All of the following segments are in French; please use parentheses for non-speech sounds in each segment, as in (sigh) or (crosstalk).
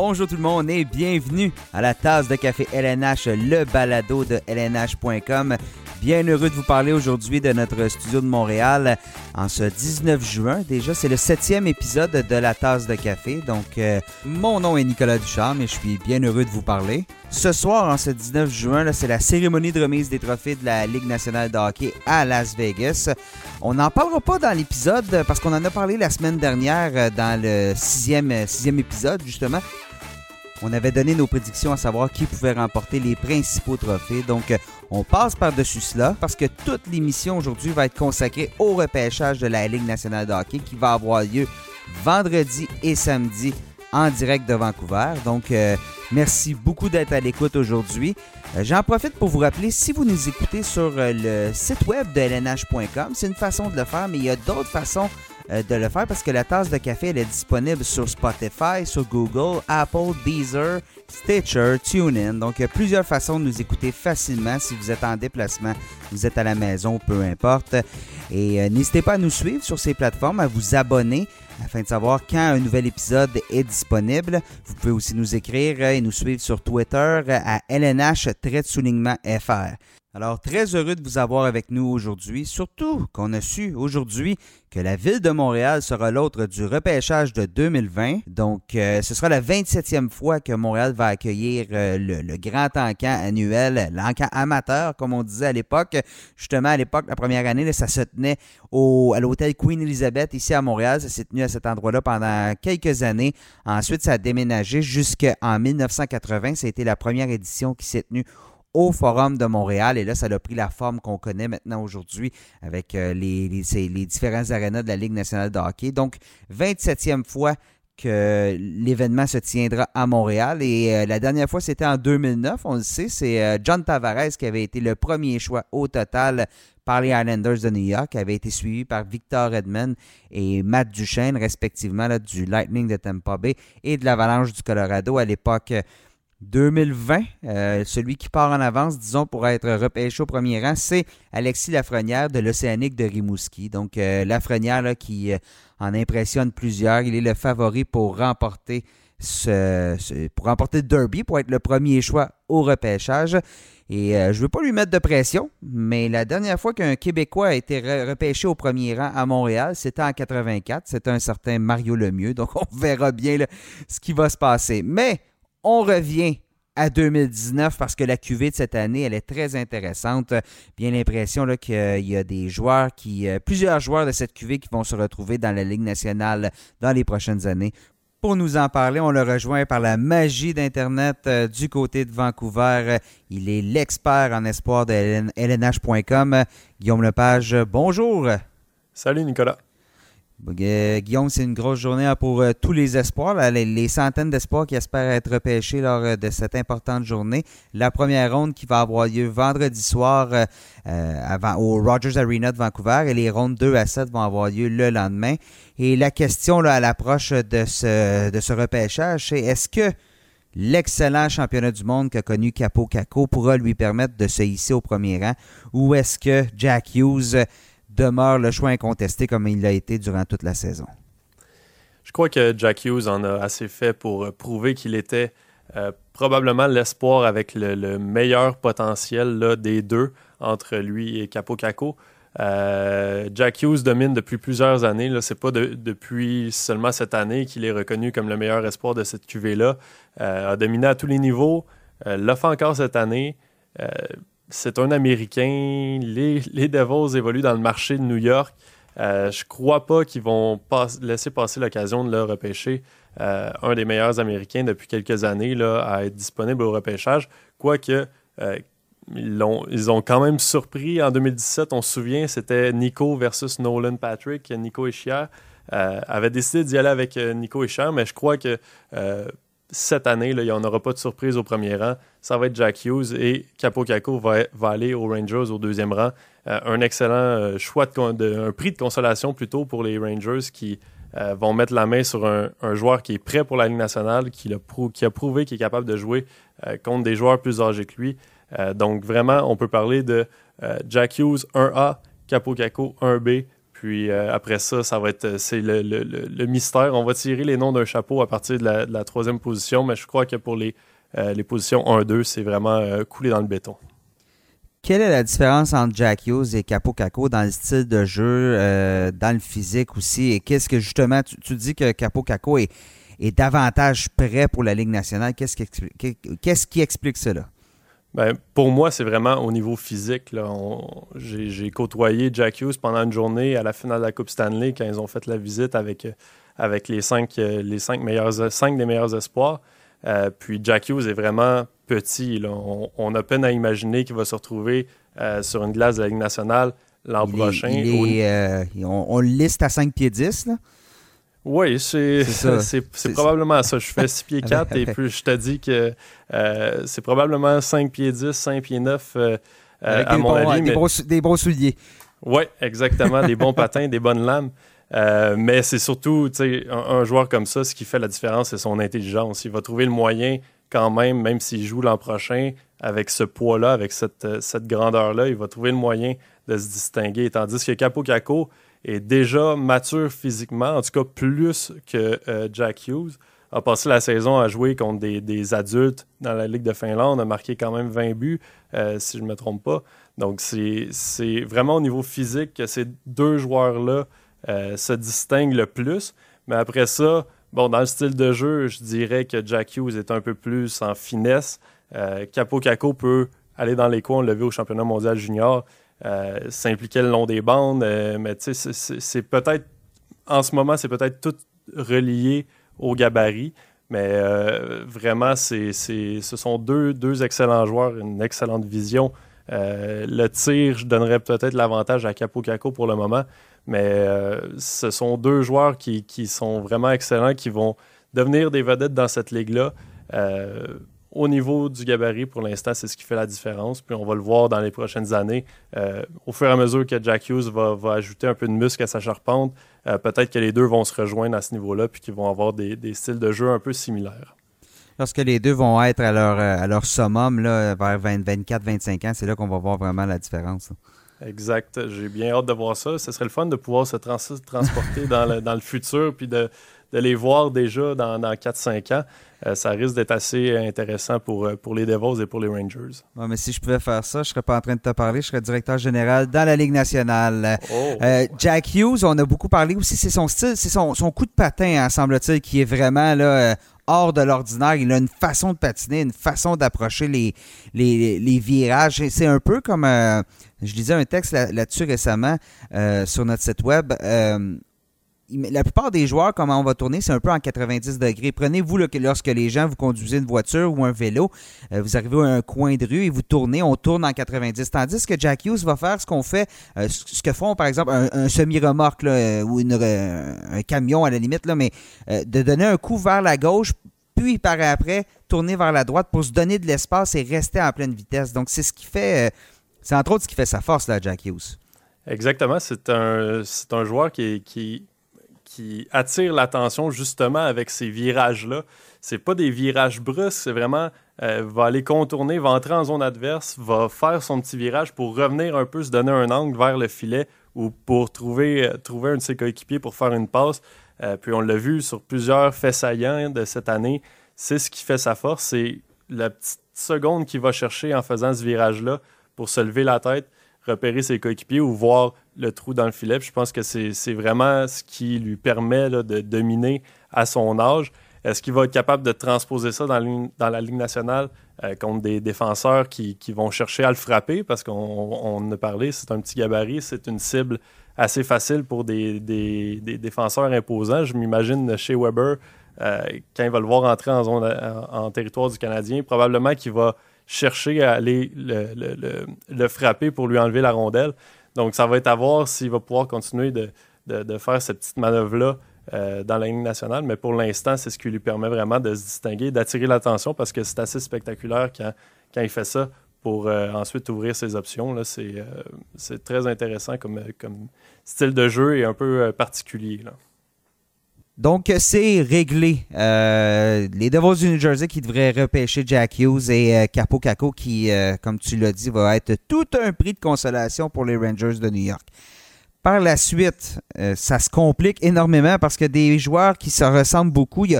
Bonjour tout le monde et bienvenue à la tasse de café LNH, le balado de LNH.com. Bien heureux de vous parler aujourd'hui de notre studio de Montréal en ce 19 juin. Déjà, c'est le septième épisode de la tasse de café. Donc, euh, mon nom est Nicolas Ducharme et je suis bien heureux de vous parler. Ce soir, en ce 19 juin, c'est la cérémonie de remise des trophées de la Ligue nationale de hockey à Las Vegas. On n'en parlera pas dans l'épisode parce qu'on en a parlé la semaine dernière euh, dans le sixième, sixième épisode, justement. On avait donné nos prédictions à savoir qui pouvait remporter les principaux trophées. Donc, euh, on passe par-dessus cela parce que toute l'émission aujourd'hui va être consacrée au repêchage de la Ligue nationale de hockey qui va avoir lieu vendredi et samedi en direct de Vancouver. Donc, euh, merci beaucoup d'être à l'écoute aujourd'hui. Euh, J'en profite pour vous rappeler, si vous nous écoutez sur le site web de lnh.com, c'est une façon de le faire, mais il y a d'autres façons euh, de le faire parce que la tasse de café est disponible sur Spotify, sur Google, Apple, Deezer, Stitcher, TuneIn. Donc il y a plusieurs façons de nous écouter facilement si vous êtes en déplacement, vous êtes à la maison, peu importe. Et euh, n'hésitez pas à nous suivre sur ces plateformes, à vous abonner afin de savoir quand un nouvel épisode est disponible. Vous pouvez aussi nous écrire et nous suivre sur Twitter à LNH FR. Alors, très heureux de vous avoir avec nous aujourd'hui, surtout qu'on a su aujourd'hui que la ville de Montréal sera l'autre du repêchage de 2020. Donc, euh, ce sera la 27e fois que Montréal va accueillir euh, le, grand encan annuel, l'encan amateur, comme on disait à l'époque. Justement, à l'époque, la première année, ça se tenait au, à l'hôtel Queen Elizabeth, ici à Montréal. Ça s'est tenu à cet endroit-là pendant quelques années. Ensuite, ça a déménagé jusqu'en 1980. Ça a été la première édition qui s'est tenue au Forum de Montréal. Et là, ça a pris la forme qu'on connaît maintenant aujourd'hui avec euh, les, les, les, différents arénas de la Ligue nationale de hockey. Donc, 27e fois que l'événement se tiendra à Montréal. Et euh, la dernière fois, c'était en 2009. On le sait, c'est euh, John Tavares qui avait été le premier choix au total par les Islanders de New York, qui avait été suivi par Victor Edmond et Matt Duchesne, respectivement, là, du Lightning de Tampa Bay et de l'Avalanche du Colorado à l'époque 2020. Euh, celui qui part en avance, disons, pour être repêché au premier rang, c'est Alexis Lafrenière de l'Océanique de Rimouski. Donc, euh, Lafrenière qui euh, en impressionne plusieurs. Il est le favori pour remporter ce, pour remporter le Derby, pour être le premier choix au repêchage. Et je ne veux pas lui mettre de pression, mais la dernière fois qu'un Québécois a été re repêché au premier rang à Montréal, c'était en 84. C'était un certain Mario Lemieux. Donc, (laughs) on verra bien ce qui va se passer. Mais on revient à 2019 parce que la QV de cette année, elle est très intéressante. Bien l'impression qu'il y a des joueurs qui, euh, plusieurs joueurs de cette QV qui vont se retrouver dans la Ligue nationale dans les prochaines années. Pour nous en parler, on le rejoint par la magie d'Internet euh, du côté de Vancouver. Il est l'expert en espoir de LNH.com. Guillaume Lepage, bonjour. Salut Nicolas. Guillaume, c'est une grosse journée pour euh, tous les espoirs, les, centaines d'espoirs qui espèrent être repêchés lors euh, de cette importante journée. La première ronde qui va avoir lieu vendredi soir euh, au Rogers Arena de Vancouver et les rondes 2 à 7 vont avoir lieu le lendemain. Et la question à l'approche de ce, de ce repêchage, c'est est-ce que l'excellent championnat du monde qu'a connu Capo Caco pourra lui permettre de se hisser au premier rang ou est-ce que Jack Hughes demeure le choix incontesté comme il l'a été durant toute la saison. Je crois que Jack Hughes en a assez fait pour prouver qu'il était euh, probablement l'espoir avec le, le, meilleur potentiel des deux entre lui et Capo Caco. Euh, Jack Hughes domine depuis plusieurs années. Ce n'est pas de, depuis seulement cette année qu'il est reconnu comme le meilleur espoir de cette QV-là. Euh, a dominé à tous les niveaux. Euh, l'a fait encore cette année c'est un Américain. Les, les, Devils évoluent dans le marché de New York. Euh, je crois pas qu'ils vont laisser passer l'occasion de le repêcher. Euh, un des meilleurs Américains depuis quelques années là, à être disponible au repêchage. Quoique, euh, ils, ont, quand même surpris en 2017. On se souvient, c'était Nico versus Nolan Patrick. Nico Eschier euh, avait décidé d'y aller avec Nico Eschier, mais je crois que cette année, là, il n'y en aura pas de surprise au premier rang. Ça va être Jack Hughes et Capo Caco va, aller aux Rangers au deuxième rang. Euh, un excellent euh, choix, de, un prix de consolation plutôt pour les Rangers qui euh, vont mettre la main sur un, joueur qui est prêt pour la Ligue nationale, qui, a, qui prouvé qu'il est capable de jouer contre des joueurs plus âgés que lui. Donc vraiment, on peut parler de Jack Hughes 1A, Capo Caco 1B, Puis après ça, ça va être c'est le, mystère. On va tirer les noms d'un chapeau à partir de la, troisième position, mais je crois que pour les, les positions 1-2, c'est vraiment coulé dans le béton. Quelle est la différence entre Jack Hughes et Capo Caco dans le style de jeu, dans le physique aussi? Et qu'est-ce que justement, tu, dis que Capo Caco est, davantage prêt pour la Ligue nationale? Qu'est-ce qui explique cela? Ben, pour moi, c'est vraiment au niveau physique. J'ai côtoyé Jack Hughes pendant une journée à la finale de la Coupe Stanley quand ils ont fait la visite avec, avec les, cinq, les cinq, meilleurs, cinq des meilleurs espoirs. Euh, puis Jack Hughes est vraiment petit. On, a peine à imaginer qu'il va se retrouver euh, sur une glace de la Ligue nationale l'an prochain. Euh, on, le liste à 5 pieds 10. Là. Oui, (laughs) c'est probablement ça. Je fais 6 pieds (laughs) 4 et puis je te dis que euh, c'est probablement 5 pieds 10, 5 pieds 9 euh, à mon avis. Des, bons, des bons souliers. Oui, exactement. des bons (laughs) patins, des bonnes lames. Euh, mais c'est surtout un, un joueur comme ça, ce qui fait la différence, c'est son intelligence. Il va trouver le moyen quand même, même s'il joue l'an prochain, avec ce poids-là, avec cette, cette grandeur-là, il va trouver le moyen de se distinguer. Tandis que Capo Caco, est déjà mature physiquement, en tout cas plus que euh, Jack Hughes. A passé la saison à jouer contre des, adultes dans la Ligue de Finlande, a marqué quand même 20 buts, euh, si je ne me trompe pas. Donc, c'est vraiment au niveau physique que ces deux joueurs-là euh, se distinguent le plus. Mais après ça, bon, dans le style de jeu, je dirais que Jack Hughes est un peu plus en finesse. Capo Caco peut aller dans les coins, on vu au championnat mondial junior. Euh, s'impliquer le long des bandes, euh, mais tu sais, c'est peut-être, en ce moment, c'est peut-être tout relié au gabarit, mais euh, vraiment, ce sont deux, deux excellents joueurs, une excellente vision. le tir, je donnerais peut-être l'avantage à Capo Caco pour le moment, mais ce sont deux joueurs qui, qui, sont vraiment excellents, qui vont devenir des vedettes dans cette ligue-là au niveau du gabarit, pour l'instant, c'est ce qui fait la différence. Puis on va le voir dans les prochaines années. Euh, au fur et à mesure que Jack Hughes va, ajouter un peu de muscle à sa charpente, euh, peut-être que les deux vont se rejoindre à ce niveau-là, puis qu'ils vont avoir des, styles de jeu un peu similaires. Lorsque les deux vont être à leur, à leur summum, là, vers 24-25 ans, c'est là qu'on va voir vraiment la différence. Exact. J'ai bien hâte de voir ça. Ce serait le fun de pouvoir se transporter dans, le, dans le futur, puis de, de les voir déjà dans, dans 4-5 ans. Euh, ça risque d'être assez intéressant pour, euh, pour les Devils et pour les Rangers. mais si je pouvais faire ça, je ne serais pas en train de te parler, je serais directeur général dans la Ligue nationale. Oh. Euh, Jack Hughes, on a beaucoup parlé aussi, c'est son style, c'est son, son, coup de patin, hein, semble-t-il, qui est vraiment là, hors de l'ordinaire. Il a une façon de patiner, une façon d'approcher les, les, les, virages. C'est un peu comme, je lisais un texte là-dessus récemment sur notre site web la plupart des joueurs, comment on va tourner, c'est un peu en 90 degrés. Prenez-vous lorsque les gens vous conduisez une voiture ou un vélo, euh, vous arrivez à un coin de rue et vous tournez, on tourne en 90. Tandis que Jack Hughes va faire ce qu'on fait, euh, ce que font par exemple un, semi-remorque euh, ou un camion à la limite, là, mais de donner un coup vers la gauche, puis par après tourner vers la droite pour se donner de l'espace et rester en pleine vitesse. Donc c'est ce qui fait, c'est entre autres ce qui fait sa force là, Jack Hughes. Exactement, c'est un, un joueur qui qui attire l'attention justement avec ces virages-là. C'est pas des virages brusques, c'est vraiment euh, va aller contourner, va entrer en zone adverse, va faire son petit virage pour revenir un peu, se donner un angle vers le filet ou pour trouver, euh, trouver un de ses coéquipiers pour faire une passe. Euh, puis on l'a vu sur plusieurs faits saillants de cette année. C'est ce qui fait sa force, c'est la petite seconde qu'il va chercher en faisant ce virage-là pour se lever la tête repérer ses coéquipiers ou voir le trou dans le filet. je pense que c'est vraiment ce qui lui permet de dominer à son âge. Est-ce qu'il va être capable de transposer ça dans, dans la Ligue nationale euh, contre des défenseurs qui, vont chercher à le frapper? Parce qu'on on a parlé, c'est un petit gabarit, c'est une cible assez facile pour des, défenseurs imposants. Je m'imagine chez Weber, euh, quand il va le voir entrer en territoire du Canadien, probablement qu'il va chercher à aller le, frapper pour lui enlever la rondelle. Donc, ça va être à voir s'il va pouvoir continuer de, faire cette petite manœuvre-là euh, dans la ligne nationale. Mais pour l'instant, c'est ce qui lui permet vraiment de se distinguer, d'attirer l'attention parce que c'est assez spectaculaire quand, quand il fait ça pour euh, ensuite ouvrir ses options. Euh, c'est très intéressant comme, comme style de jeu et un peu particulier. Là. Donc, c'est réglé. Euh, les Devils du New Jersey qui devraient repêcher Jack Hughes et euh, Capo Caco qui, euh, comme tu l'as dit, va être tout un prix de consolation pour les Rangers de New York. par la suite, ça se complique énormément parce que des joueurs qui se ressemblent beaucoup, il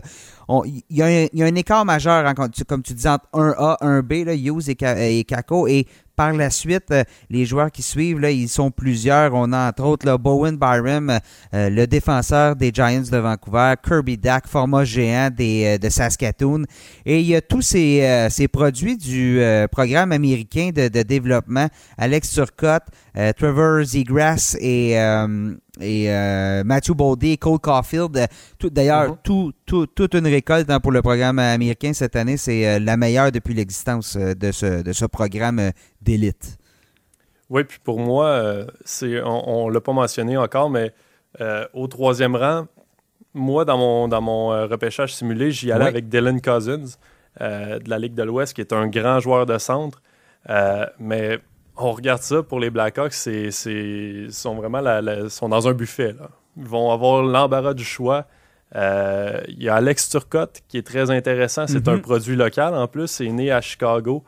y a, un, écart majeur, hein, comme tu disais, entre 1A, 1B, là, Hughes et, et et par la suite, euh, les joueurs qui suivent, là, ils sont plusieurs. On a entre autres là, Bowen Byram, euh, le défenseur des Giants de Vancouver, Kirby Dack, format géant des, euh, de Saskatoon. Et il y a tous ces, ces produits du programme américain de, développement. Alex Turcotte, Trevor Zegras et et euh, Matthew Baldy, Cole Caulfield. Euh, d'ailleurs, mhm. toute une récolte hein, pour le programme américain cette année. C'est euh, la meilleure depuis l'existence de ce, de ce programme d'élite. Oui, puis pour moi, c'est on ne l'a pas mentionné encore, mais au troisième rang, moi, dans mon, dans mon repêchage simulé, j'y allais avec Dylan Cousins de la Ligue de l'Ouest, qui est un grand joueur de centre. mais on regarde ça pour les Blackhawks, c'est, sont vraiment sont dans un buffet. Ils vont avoir l'embarras du choix. Euh, il y a Alex Turcotte qui est très intéressant. C'est un mhm. produit local en plus. C'est né à Chicago.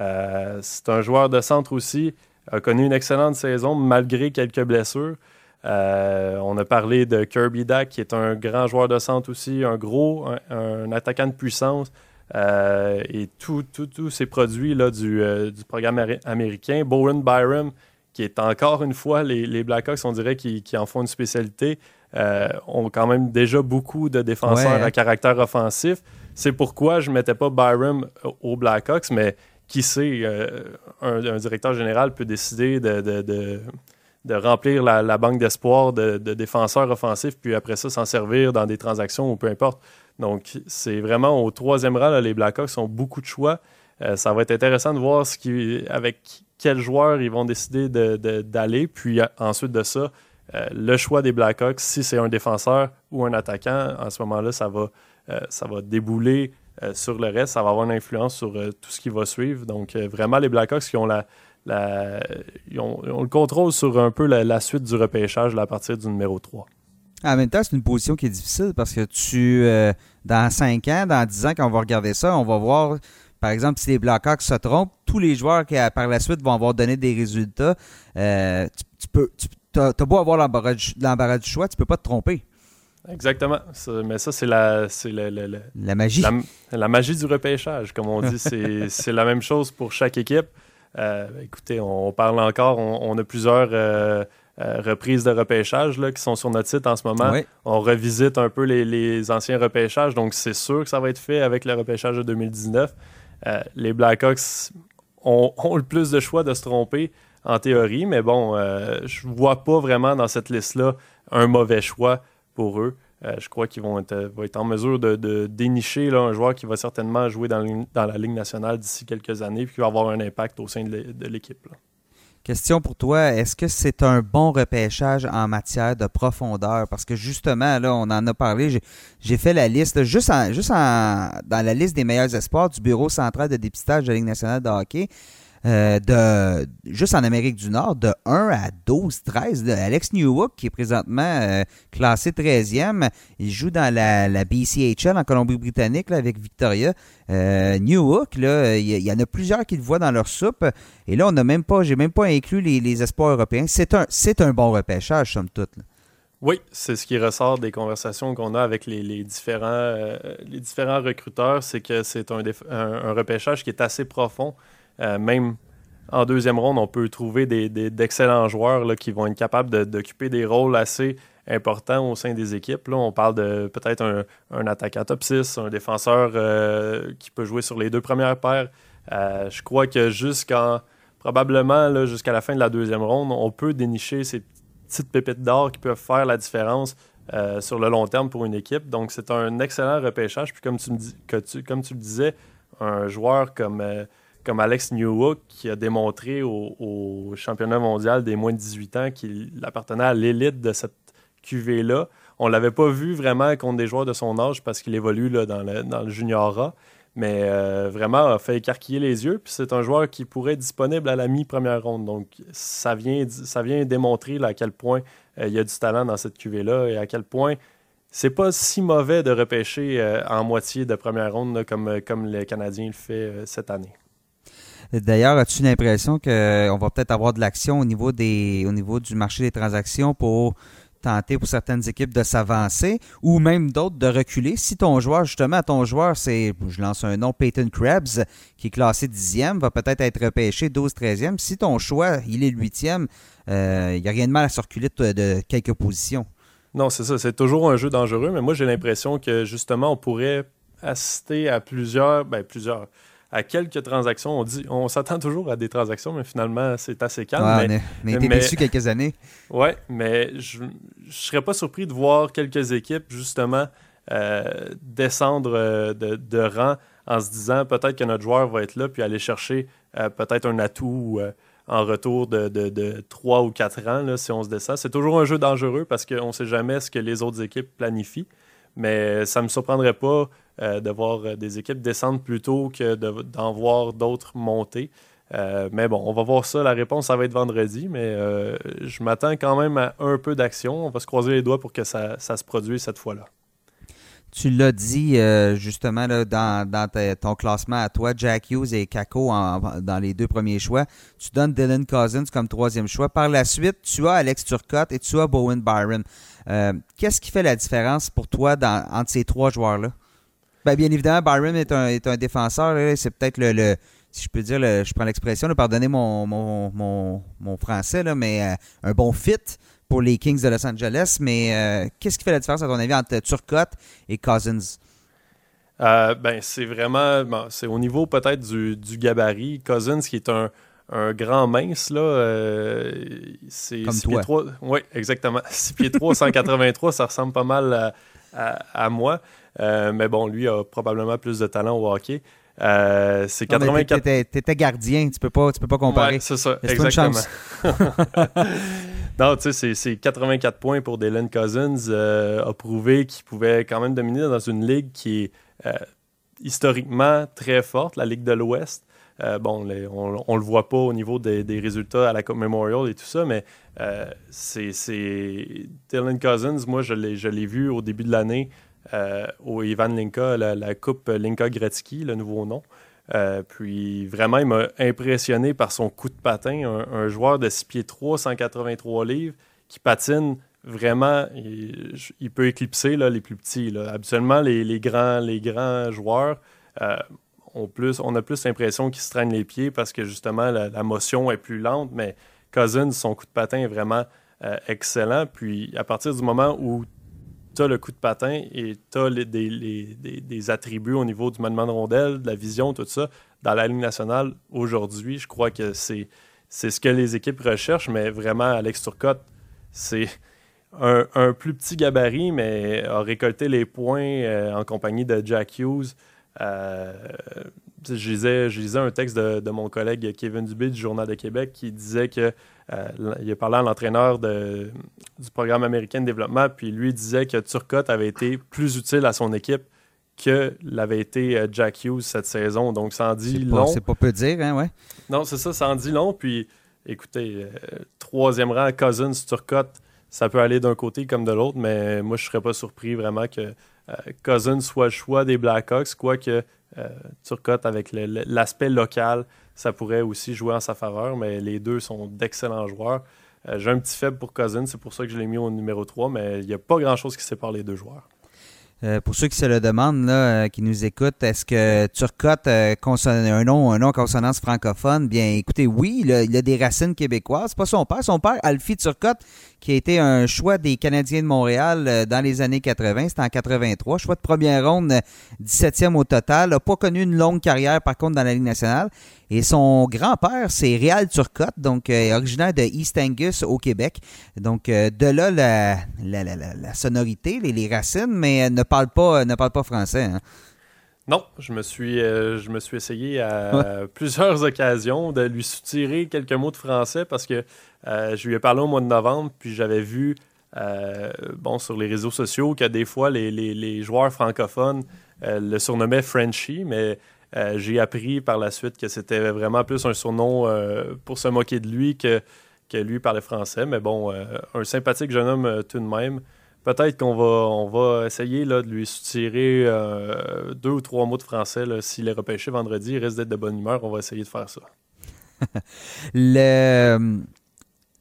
Euh, c'est un joueur de centre aussi. A connu une excellente saison malgré quelques blessures. Euh, on a parlé de Kirby Dack qui est un grand joueur de centre aussi, un gros, un attaquant de puissance. Euh, et tous ces produits là, du, euh, du programme américain. Bowen Byram, qui est encore une fois, les, les Blackhawks, on dirait, qui, qui, en font une spécialité, euh, ont quand même déjà beaucoup de défenseurs à caractère offensif. C'est pourquoi je ne mettais pas Byram aux Blackhawks, mais qui sait, un, directeur général peut décider de, de, de, remplir la, la banque d'espoir de, défenseurs offensifs, puis après ça, s'en servir dans des transactions ou peu importe. Donc, c'est vraiment au troisième rang, les Blackhawks ont beaucoup de choix. Euh, ça va être intéressant de voir avec quels joueurs ils vont décider d'aller. Puis euh, ensuite de ça, euh, le choix des Blackhawks, si c'est un défenseur ou un attaquant, en ce moment-là, ça va, ça va débouler sur le reste. Ça va avoir une influence sur tout ce qui va suivre. Donc, vraiment, les Blackhawks qui ont la, ont, le contrôle sur un peu la, suite du repêchage à partir du numéro 3. En même temps, c'est une position qui est difficile parce que tu, euh, dans 5 ans, dans 10 ans, quand on va regarder ça, on va voir, par exemple, si les Blackhawks se trompent, tous les joueurs qui, par la suite, vont avoir donné des résultats. Euh, tu, peux, tu as, beau avoir l'embarras du choix, tu peux pas te tromper. Exactement. mais ça, c'est la, la, la, la, magie. La, magie du repêchage, comme on dit. (laughs) c'est la même chose pour chaque équipe. Euh, écoutez, on parle encore, on, a plusieurs euh, reprises de repêchage là, qui sont sur notre site en ce moment. On revisite un peu les, anciens repêchages, donc c'est sûr que ça va être fait avec le repêchage de 2019. Euh, les Blackhawks ont, (laughs) ont, le plus de choix de se tromper en théorie, mais bon, euh, je vois pas vraiment dans cette liste-là un mauvais choix pour eux. je crois qu'ils vont être, en mesure de, dénicher là, un joueur qui va certainement jouer dans, dans la Ligue nationale d'ici quelques années et qui va avoir un impact au sein de l'équipe. Question pour toi, est-ce que c'est un bon repêchage en matière de profondeur? Parce que justement, là, on en a parlé, j'ai fait la liste, juste, juste dans la liste des meilleurs espoirs du Bureau central de dépistage de la Ligue nationale de hockey. Euh, de juste en Amérique du Nord, de 1 à 12, 13. Alex Newhook, qui est présentement euh, classé 13e, il joue dans la, la BCHL en Colombie-Britannique avec Victoria. Euh, Newhook, il y, en a plusieurs qui le voient dans leur soupe. Et là, on n'a même pas, j'ai même pas inclus les, espoirs européens. C'est un, c'est un bon repêchage, somme toute. Oui, c'est ce qui ressort des conversations qu'on a avec les, différents, euh, les différents recruteurs, c'est que c'est un, un, repêchage qui est assez profond. Euh, même en deuxième ronde, on peut trouver d'excellents joueurs là, qui vont être capables d'occuper des rôles assez importants au sein des équipes. Là, on parle de peut-être un, un, attaquant top 6, un défenseur euh, qui peut jouer sur les deux premières paires. Euh, je crois que jusqu'en probablement jusqu'à la fin de la deuxième ronde, on peut dénicher ces petites pépites d'or qui peuvent faire la différence sur le long terme pour une équipe. Donc, c'est un excellent repêchage. Puis, comme tu, me dis, comme tu le disais, un joueur comme comme Alex Newhook qui a démontré au, championnat mondial des moins de 18 ans qu'il appartenait à l'élite de cette QV-là. On ne l'avait pas vu vraiment contre des joueurs de son âge parce qu'il évolue là, dans, le, dans junior A, mais euh, vraiment a fait écarquiller les yeux. Puis c'est un joueur qui pourrait être disponible à la mi-première ronde. Donc ça vient, ça vient démontrer à quel point euh, il y a du talent dans cette QV-là et à quel point c'est pas si mauvais de repêcher euh, en moitié de première ronde comme, comme le Canadien le fait cette année. D'ailleurs, as-tu l'impression qu'on va peut-être avoir de l'action au niveau des au niveau du marché des transactions pour tenter pour certaines équipes de s'avancer ou même d'autres de reculer? Si ton joueur, justement, ton joueur, c'est, je lance un nom, Peyton Krebs, qui est classé dixième, va peut-être être repêché 12-13e. Si ton choix, il est huitième, il euh, n'y a rien de mal à se reculer de, quelques positions. Non, c'est ça. C'est toujours un jeu dangereux, mais moi, j'ai l'impression que, justement, on pourrait assister à plusieurs, ben, plusieurs, à quelques transactions. On dit, on s'attend toujours à des transactions, mais finalement, c'est assez calme. mais, on a été déçu quelques années. Oui, mais je ne serais pas surpris de voir quelques équipes, justement, euh, descendre euh, de, rang en se disant peut-être que notre joueur va être là, puis aller chercher euh, peut-être un atout en retour de, de, 3 ou 4 ans, là, si on se descend. C'est toujours un jeu dangereux parce qu'on ne sait jamais ce que les autres équipes planifient. Mais ça ne me surprendrait pas euh, de voir euh, des équipes descendre plus tôt que d'en voir d'autres monter. Euh, mais bon, on va voir ça. La réponse, ça va être vendredi, mais je m'attends quand même à un peu d'action. On va se croiser les doigts pour que ça, se produise cette fois-là. Tu l'as dit justement dans, ton classement à toi, Jack Hughes et Kako dans les deux premiers choix. Tu donnes Dylan Cousins comme troisième choix. Par la suite, tu as Alex Turcotte et tu as Bowen Byron. Qu'est-ce qui fait la différence pour toi entre ces trois joueurs-là? Ben, bien évidemment, Byron est un, défenseur. C'est peut-être le, si je peux dire, je prends l'expression, pardonnez mon, mon, mon, français, là, mais euh, un bon fit pour les Kings de Los Angeles. Mais euh, qu'est-ce qui fait la différence, à ton avis, entre Turcotte et Cousins? Euh, ben, c'est vraiment, c'est au niveau peut-être du, du, gabarit. Cousins, qui est un, un grand mince, là, c'est 6 pieds 3. Oui, exactement. (laughs) 6 pieds 3, 183, ça ressemble pas mal à, à moi. Euh, mais bon, lui a probablement plus de talent au hockey. Euh, c'est 84. T'étais gardien, tu peux pas, tu peux pas comparer. c'est ça, exactement. (laughs) non, tu sais, c'est 84 points pour Dylan Cousins. Euh, a prouvé qu'il pouvait quand même dominer dans une ligue qui est historiquement très forte, la Ligue de l'Ouest. Bon, on, on le voit pas au niveau des, résultats à la Coupe Memorial et tout ça, mais c'est Dylan Cousins, moi, je l'ai vu au début de l'année euh, au Ivan Linka, la, coupe Linka Gretzky, le nouveau nom. Euh, puis vraiment, il m'a impressionné par son coup de patin. Un, joueur de 6 pieds 3, 183 livres, qui patine vraiment, il, peut éclipser là, les plus petits. Là. Habituellement, les, grands, les grands joueurs euh, on a plus l'impression qu'ils se traînent les pieds parce que justement, la, motion est plus lente, mais Cousins, son coup de patin est vraiment excellent. Puis à partir du moment où tu as le coup de patin et tu as des, attributs au niveau du maniement de rondelle, de la vision, tout ça. Dans la Ligue nationale, aujourd'hui, je crois que c'est, c'est ce que les équipes recherchent, mais vraiment, Alex Turcotte, c'est un, plus petit gabarit, mais a récolté les points euh, en compagnie de Jack Hughes. Euh, je, lisais, un texte de, mon collègue Kevin Dubé du Journal de Québec qui disait que euh, il a parlé à l'entraîneur du programme américain de développement, puis lui disait que Turcotte avait été plus utile à son équipe que l'avait été euh, Jack Hughes cette saison. Donc, ça en dit long. C'est pas peu dire, hein, ouais. Non, c'est ça, ça en dit long. Puis, écoutez, euh, troisième rang, Cousins, Turcotte, ça peut aller d'un côté comme de l'autre, mais moi, je serais pas surpris vraiment que Cousins soit le choix des Blackhawks, quoique Turcotte, avec l'aspect local, ça pourrait aussi jouer en sa faveur, mais les deux sont d'excellents joueurs. Euh, j'ai un petit faible pour Cousins, c'est pour ça que je l'ai mis au numéro 3, mais il n'y a pas grand-chose qui sépare les deux joueurs. Euh, pour ceux qui se le demandent, là, euh, qui nous écoutent, est-ce que Turcotte euh, un nom, un nom consonance francophone? Bien, écoutez, oui, il a, des racines québécoises. C'est pas son père. Son père, Alfie Turcotte, qui a été un choix des Canadiens de Montréal dans les années 80. C'était en 83. Choix de première ronde, 17e au total. N'a pas connu une longue carrière, par contre, dans la Ligue nationale. Et son grand-père, c'est Réal Turcotte, donc originaire de East Angus au Québec. Donc, de là, la, la, sonorité, les, les, racines, mais ne parle pas, ne parle pas français. Hein. Non, je me suis, euh, je me suis essayé à (laughs) plusieurs occasions de lui soutirer quelques mots de français parce que euh, je lui ai parlé au mois de novembre, puis j'avais vu euh, bon, sur les réseaux sociaux que des fois les, joueurs francophones le surnommaient Frenchy, mais j'ai appris par la suite que c'était vraiment plus un surnom pour se moquer de lui que, que lui parlait français. Mais bon, un sympathique jeune homme tout de même. Peut-être qu'on va, on va essayer là, de lui soutirer euh, deux ou trois mots de français. S'il est repêché vendredi, il risque d'être de bonne humeur. On va essayer de faire ça. (laughs) le,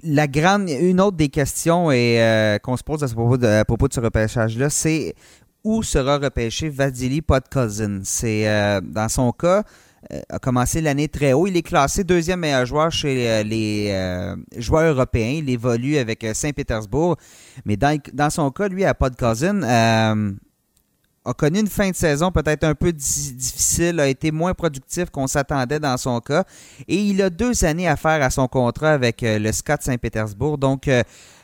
la grande, une autre des questions euh, qu'on se pose à, propos de, propos de ce repêchage-là, c'est où sera repêché Vadili Podkousin? C'est euh, dans son cas, euh, a commencé l'année très haut. Il est classé deuxième meilleur joueur chez euh, les euh, joueurs européens. Il évolue avec Saint-Pétersbourg. Mais dans, dans, son cas, lui, à Podkousin, a connu une fin de saison peut-être un peu difficile, a été moins productif qu'on s'attendait dans son cas. Et il a deux années à faire à son contrat avec le Scott Saint-Pétersbourg. Donc, euh,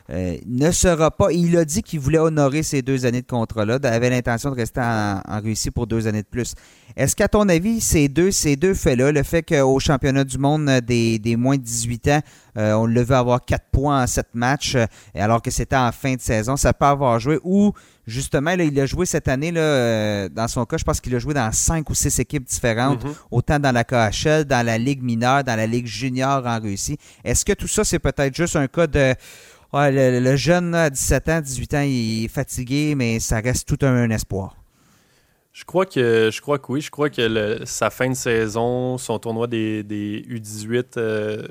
ne sera pas. Il a dit qu'il voulait honorer ces deux années de contrat-là, avait l'intention de rester en, Russie pour deux années de plus. Est-ce qu'à ton avis, ces deux, ces deux faits-là, le fait qu'au championnat du monde des, moins de 18 ans, euh, on le veut avoir quatre points en sept matchs, euh, alors que c'était en fin de saison, ça peut avoir joué, ou justement, là, il a joué cette année, là, dans son cas, je pense qu'il a joué dans cinq ou six équipes différentes, mm-hmm. autant dans la KHL, dans la Ligue mineure, dans la Ligue junior en Russie. Est-ce que tout ça, c'est peut-être juste un cas de le, jeune à 17 ans, 18 ans, il est fatigué, mais ça reste tout un, espoir. Je crois que je crois que oui. Je crois que sa fin de saison, son tournoi des, U18 euh,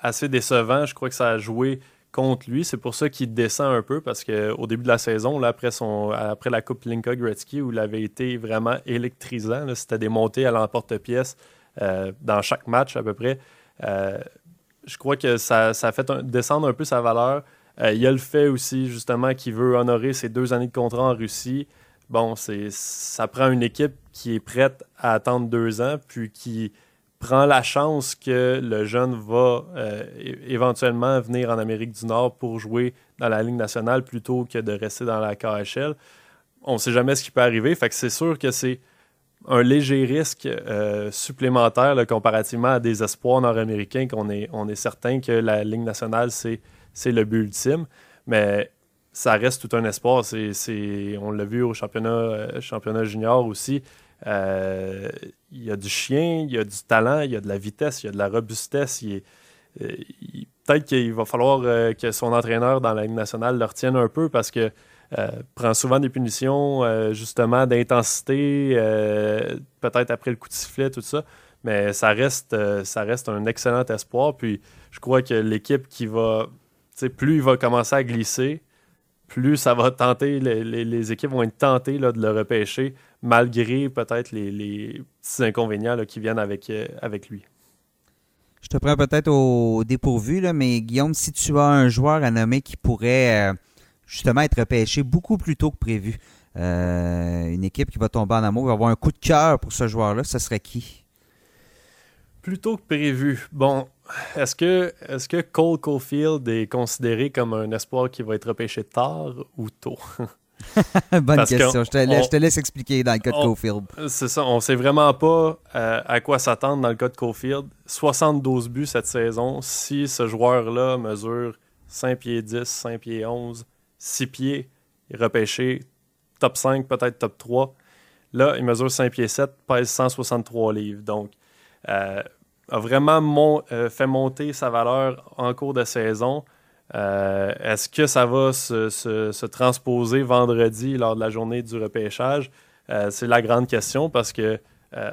assez décevant. Je crois que ça a joué contre lui. C'est pour ça qu'il descend un peu parce qu'au début de la saison, là, après, son, après la Coupe Linka Gretzky, où il avait été vraiment électrisant, c'était des montées à l'emporte-pièce euh, dans chaque match à peu près. Euh, je crois que ça, fait descendre un peu sa valeur. Euh, il y a le fait aussi, justement, qu'il veut honorer ses deux années de contrat en Russie. Bon, ça prend une équipe qui est prête à attendre deux ans, puis qui prend la chance que le jeune va euh, éventuellement venir en Amérique du Nord pour jouer dans la Ligue nationale plutôt que de rester dans la KHL. On ne sait jamais ce qui peut arriver. Fait que c'est sûr que c'est un léger risque euh, supplémentaire comparativement à des espoirs nord-américains qu'on est, on est certain que la Ligue nationale, c'est, le but ultime. Mais ça reste tout un espoir. On l'a vu au championnat, euh, championnat junior aussi. Euh, il y a du chien, il y a du talent, il y a de la vitesse, il y a de la robustesse. peut-être qu'il va falloir que son entraîneur dans la Ligue nationale le retienne un peu parce que prend souvent des punitions euh, justement d'intensité, euh, peut-être après le coup de sifflet, tout ça. Mais ça reste, ça reste un excellent espoir. Puis je crois que l'équipe qui va, plus il va commencer à glisser, plus ça va tenter, les, équipes vont être tentées là, de le repêcher, malgré peut-être les, petits inconvénients qui viennent avec, avec lui. Je te prends peut-être au dépourvu, là, mais Guillaume, si tu as un joueur à nommer qui pourrait justement être repêché beaucoup plus tôt que prévu. Euh, une équipe qui va tomber en amour, va avoir un coup de cœur pour ce joueur-là, ce serait qui? Plus tôt que prévu. Bon, est-ce que, est que Cole Caulfield est considéré comme un espoir qui va être repêché tard ou tôt? (laughs) Bonne question. Je te, laisse, expliquer dans le cas de Caulfield. C'est ça. On ne sait vraiment pas euh, à quoi s'attendre dans le cas de Caulfield. 72 buts cette saison. Si ce joueur-là mesure 5 pieds 10, 5 pieds 11, 6 pieds, repêché top 5, peut-être top 3. Là, il mesure 5 pieds 7, pèse 163 livres. Donc, euh, a vraiment euh, fait monter sa valeur en cours de saison. Euh, est-ce que ça va se, transposer vendredi lors de la journée du repêchage? c'est la grande question parce que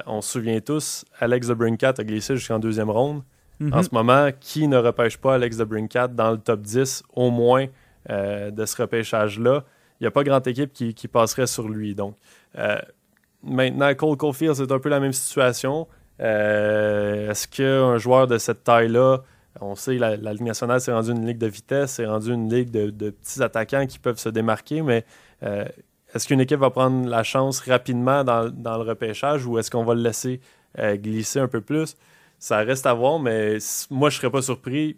on se souvient tous, Alex de Brinkat a glissé jusqu'en deuxième ronde. En mhm. ce moment, qui ne repêche pas Alex de Brinkat dans le top 10 au moins euh, de ce repêchage-là. Il n'y a pas grande équipe qui, passerait sur lui. Donc, euh, maintenant, Cole Caulfield, c'est un peu la même situation. Euh, est-ce qu'un joueur de cette taille-là, on sait la, la Ligue nationale, c'est rendu une ligue de vitesse, c'est rendu une ligue de, petits attaquants qui peuvent se démarquer, mais est-ce qu'une équipe va prendre la chance rapidement dans, le repêchage ou est-ce qu'on va le laisser glisser un peu plus? Ça reste à voir, mais moi, je ne serais pas surpris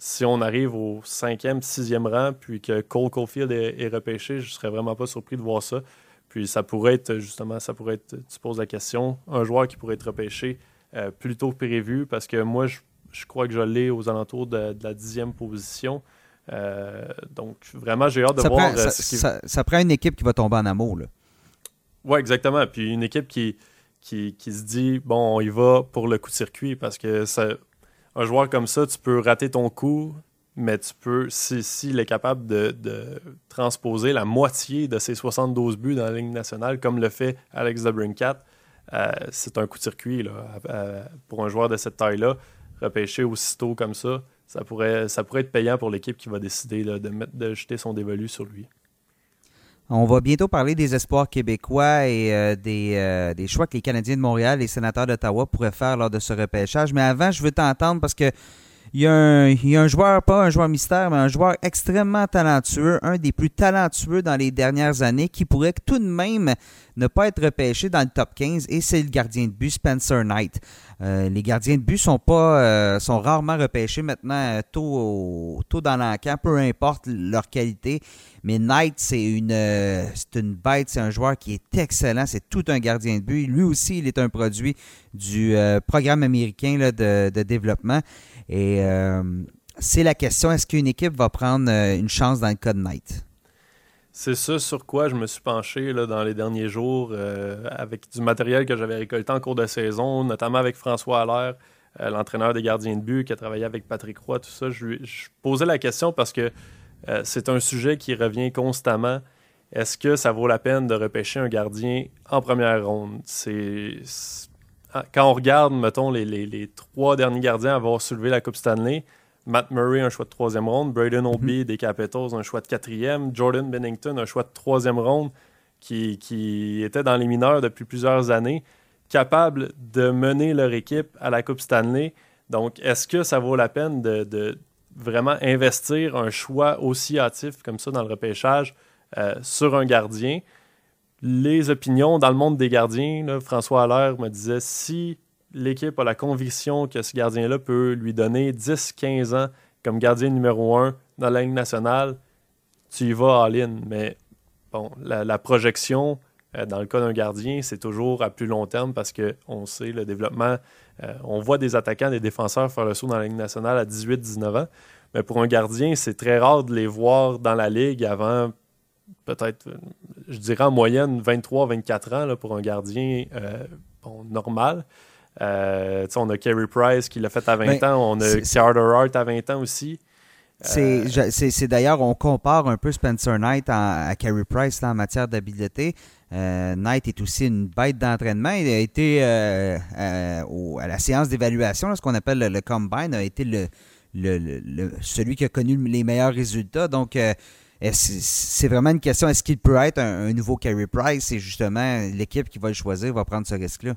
si on arrive au cinquième, sixième rang, puis que Cole Caulfield est, repêché, je serais vraiment pas surpris de voir ça. Puis ça pourrait être, justement, ça pourrait être, tu poses la question, un joueur qui pourrait être repêché euh, plus tôt que prévu, parce que moi, je, crois que je l'ai aux alentours de, la dixième position. Euh, donc, vraiment, j'ai hâte de voir euh, ce qui... ça, prend une équipe qui va tomber en amour, là. Oui, exactement. Puis une équipe qui, qui, qui, se dit, bon, on y va pour le coup de circuit, parce que ça, un joueur comme ça, tu peux rater ton coup, mais tu peux, s'il si, est capable de, transposer la moitié de ses 72 buts dans la Ligue nationale, comme le fait Alex DeBrincat, euh, c'est un coup de circuit là, pour un joueur de cette taille-là. Repêcher aussitôt comme ça, ça pourrait, ça pourrait être payant pour l'équipe qui va décider de, de jeter son dévolu sur lui. On va bientôt parler des espoirs québécois et euh, des, euh, des, choix que les Canadiens de Montréal et les sénateurs d'Ottawa pourraient faire lors de ce repêchage. Mais avant, je veux t'entendre parce que il y, a un, joueur, pas un joueur mystère, mais un joueur extrêmement talentueux, un des plus talentueux dans les dernières années, qui pourrait tout de même ne pas être repêché dans le top 15, et c'est le gardien de but Spencer Knight. Euh, les gardiens de but sont pas euh, sont rarement repêchés maintenant euh, tôt, tôt dans l'encamp, peu importe leur qualité. Mais Knight, c'est une, c'est une bête, c'est un joueur qui est excellent, c'est tout un gardien de but. Lui aussi, il est un produit du programme américain de développement. Et euh, c'est la question, est-ce qu'une équipe va prendre euh, une chance dans le cas Knight? C'est ça sur quoi je me suis penché dans les derniers jours euh, avec du matériel que j'avais récolté en cours de saison, notamment avec François Allaire, l'entraîneur des gardiens de but qui a travaillé avec Patrick Roy, tout ça. Je, posais la question parce que c'est un sujet qui revient constamment. Est-ce que ça vaut la peine de repêcher un gardien en première ronde? C'est quand on regarde, mettons, les, trois derniers gardiens à avoir soulevé la Coupe Stanley, Matt Murray, un choix de troisième ronde, Braden Obi mhm. des Capitals, un choix de quatrième, Jordan Bennington, un choix de troisième ronde, qui, était dans les mineurs depuis plusieurs années, capable de mener leur équipe à la Coupe Stanley. Donc, est-ce que ça vaut la peine de, vraiment investir un choix aussi hâtif comme ça dans le repêchage euh, sur un gardien? Les opinions dans le monde des gardiens, François Allaire me disait si l'équipe a la conviction que ce gardien-là peut lui donner 10-15 ans comme gardien numéro 1 dans la Ligue nationale, tu y vas all-in. Mais bon, la, projection euh, dans le cas d'un gardien, c'est toujours à plus long terme parce qu'on sait le développement. Euh, on voit des attaquants, des défenseurs faire le saut dans la Ligue nationale à 18-19 ans. Mais pour un gardien, c'est très rare de les voir dans la Ligue avant peut-être, je dirais en moyenne 23-24 ans là, pour un gardien euh, normal. Euh, on a Kerry Price qui l'a fait à 20 ben, ans, on a Carter Hart à 20 ans aussi. Euh, c'est d'ailleurs, on compare un peu Spencer Knight à Kerry Price là, en matière d'habileté. Knight est aussi une bête d'entraînement. Il a été à la séance d'évaluation, ce qu'on appelle le, combine, a été le, le, celui qui a connu les meilleurs résultats. Donc, c'est vraiment une question, est-ce qu'il peut être un, nouveau Carey Price? Et justement, l'équipe qui va le choisir va prendre ce risque-là.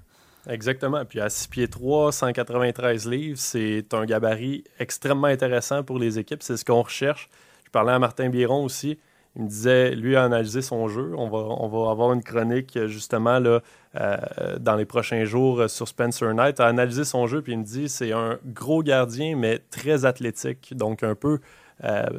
Exactement. Puis à 6 pieds 3, 193 livres, c'est un gabarit extrêmement intéressant pour les équipes. C'est ce qu'on recherche. Je parlais à Martin Biron aussi. Il me disait, lui, a analysé son jeu. On va, on va avoir une chronique, justement, là, euh, dans les prochains jours sur Spencer Knight. A analysé son jeu, puis il me dit, c'est un gros gardien, mais très athlétique. Donc, un peu euh,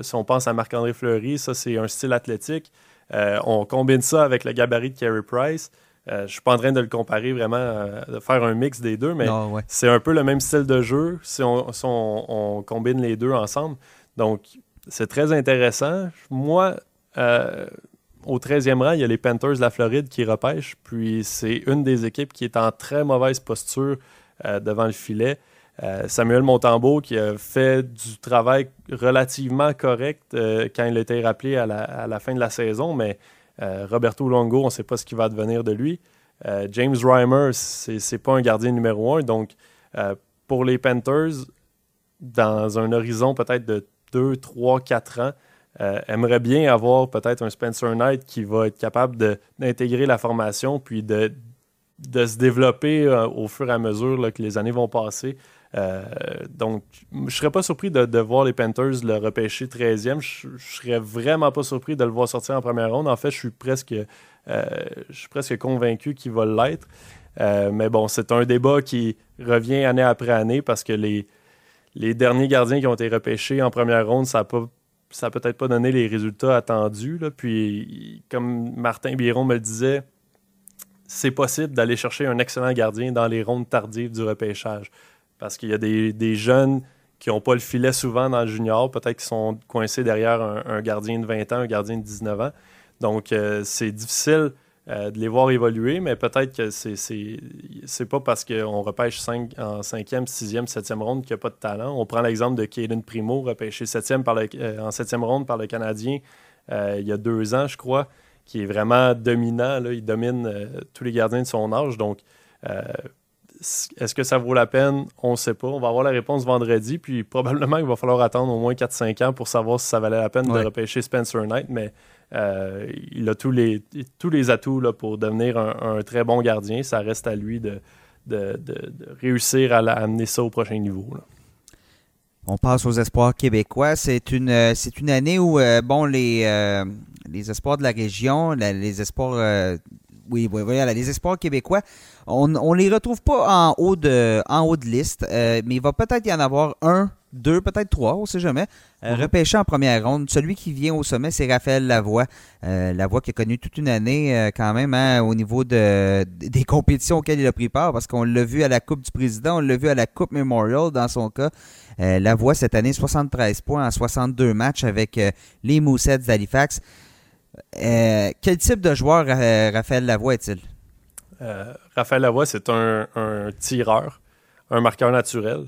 si on pense à Marc-André Fleury, ça, c'est un style athlétique. Euh, on combine ça avec le gabarit de Carey Price. Euh, je ne suis pas en train de le comparer vraiment, de faire un mix des deux, mais c'est un peu le même style de jeu si on, combine les deux ensemble. Donc, c'est très intéressant. Moi, au 13e rang, il y a les Panthers de la Floride qui repêchent. Puis, c'est une des équipes qui est en très mauvaise posture devant le filet. Euh, Samuel Montembeau qui a fait du travail relativement correct euh, quand il a été rappelé à la, fin de la saison, mais euh, Roberto Longo, on ne sait pas ce qui va devenir de lui. James Reimer, c'est pas un gardien numéro un, donc pour les Panthers, dans un horizon peut-être de 2, 3, 4 ans, aimerait bien avoir peut-être un Spencer Knight qui va être capable d'intégrer la formation puis de, de se développer au fur et à mesure que les années vont passer. Euh, donc, je serais pas surpris de, voir les Panthers le repêcher 13e. Je, ne serais vraiment pas surpris de le voir sortir en première ronde. En fait, je suis presque, euh, je suis presque convaincu qu'il va l'être. Euh, mais bon, c'est un débat qui revient année après année parce que les, les derniers gardiens qui ont été repêchés en première ronde, ça n'a peut-être pas donné les résultats attendus. Puis, comme Martin Biron me le disait, c'est possible d'aller chercher un excellent gardien dans les rondes tardives du repêchage. Parce qu'il y a des, jeunes qui n'ont pas le filet souvent dans le junior, peut-être qu'ils sont coincés derrière un, gardien de 20 ans, un gardien de 19 ans. Donc, euh, c'est difficile de les voir évoluer, mais peut-être que c'est c'est pas parce qu'on repêche 5, en 5e, 6e, 7e ronde qu'il n'y a pas de talent. On prend l'exemple de Caden Primo, repêché 7e par le, en 7e ronde par le Canadien il y a deux ans, je crois, qui est vraiment dominant. Il domine tous les gardiens de son âge. Donc, est-ce que ça vaut la peine? On ne sait pas. On va avoir la réponse vendredi, puis probablement qu'il va falloir attendre au moins 4-5 ans pour savoir si ça valait la peine de repêcher Spencer Knight, mais euh, il a tous les, tous les atouts là, pour devenir un, très bon gardien. Ça reste à lui de, de, réussir à, amener ça au prochain niveau. On passe aux espoirs québécois. C'est une, euh, c'est une année où, euh, bon, les, les espoirs de la région, les espoirs oui, oui, voilà, les espoirs québécois, on ne les retrouve pas en haut de, en haut de liste, euh, mais il va peut-être y en avoir un, deux, peut-être trois, on ne sait jamais. Euh, mhm. repêché en première ronde. Celui qui vient au sommet, c'est Raphaël Lavoie. Euh, Lavoie qui a connu toute une année quand même hein, au niveau de, des compétitions auxquelles il a pris part, parce qu'on l'a vu à la Coupe du Président, on l'a vu à la Coupe Memorial dans son cas. Lavoie, cette année, 73 points en 62 matchs avec les Moussets d'Halifax. Euh, quel type de joueur euh, Raphaël Lavoie est-il? Euh, Raphaël Lavoie, c'est un, tireur, un marqueur naturel.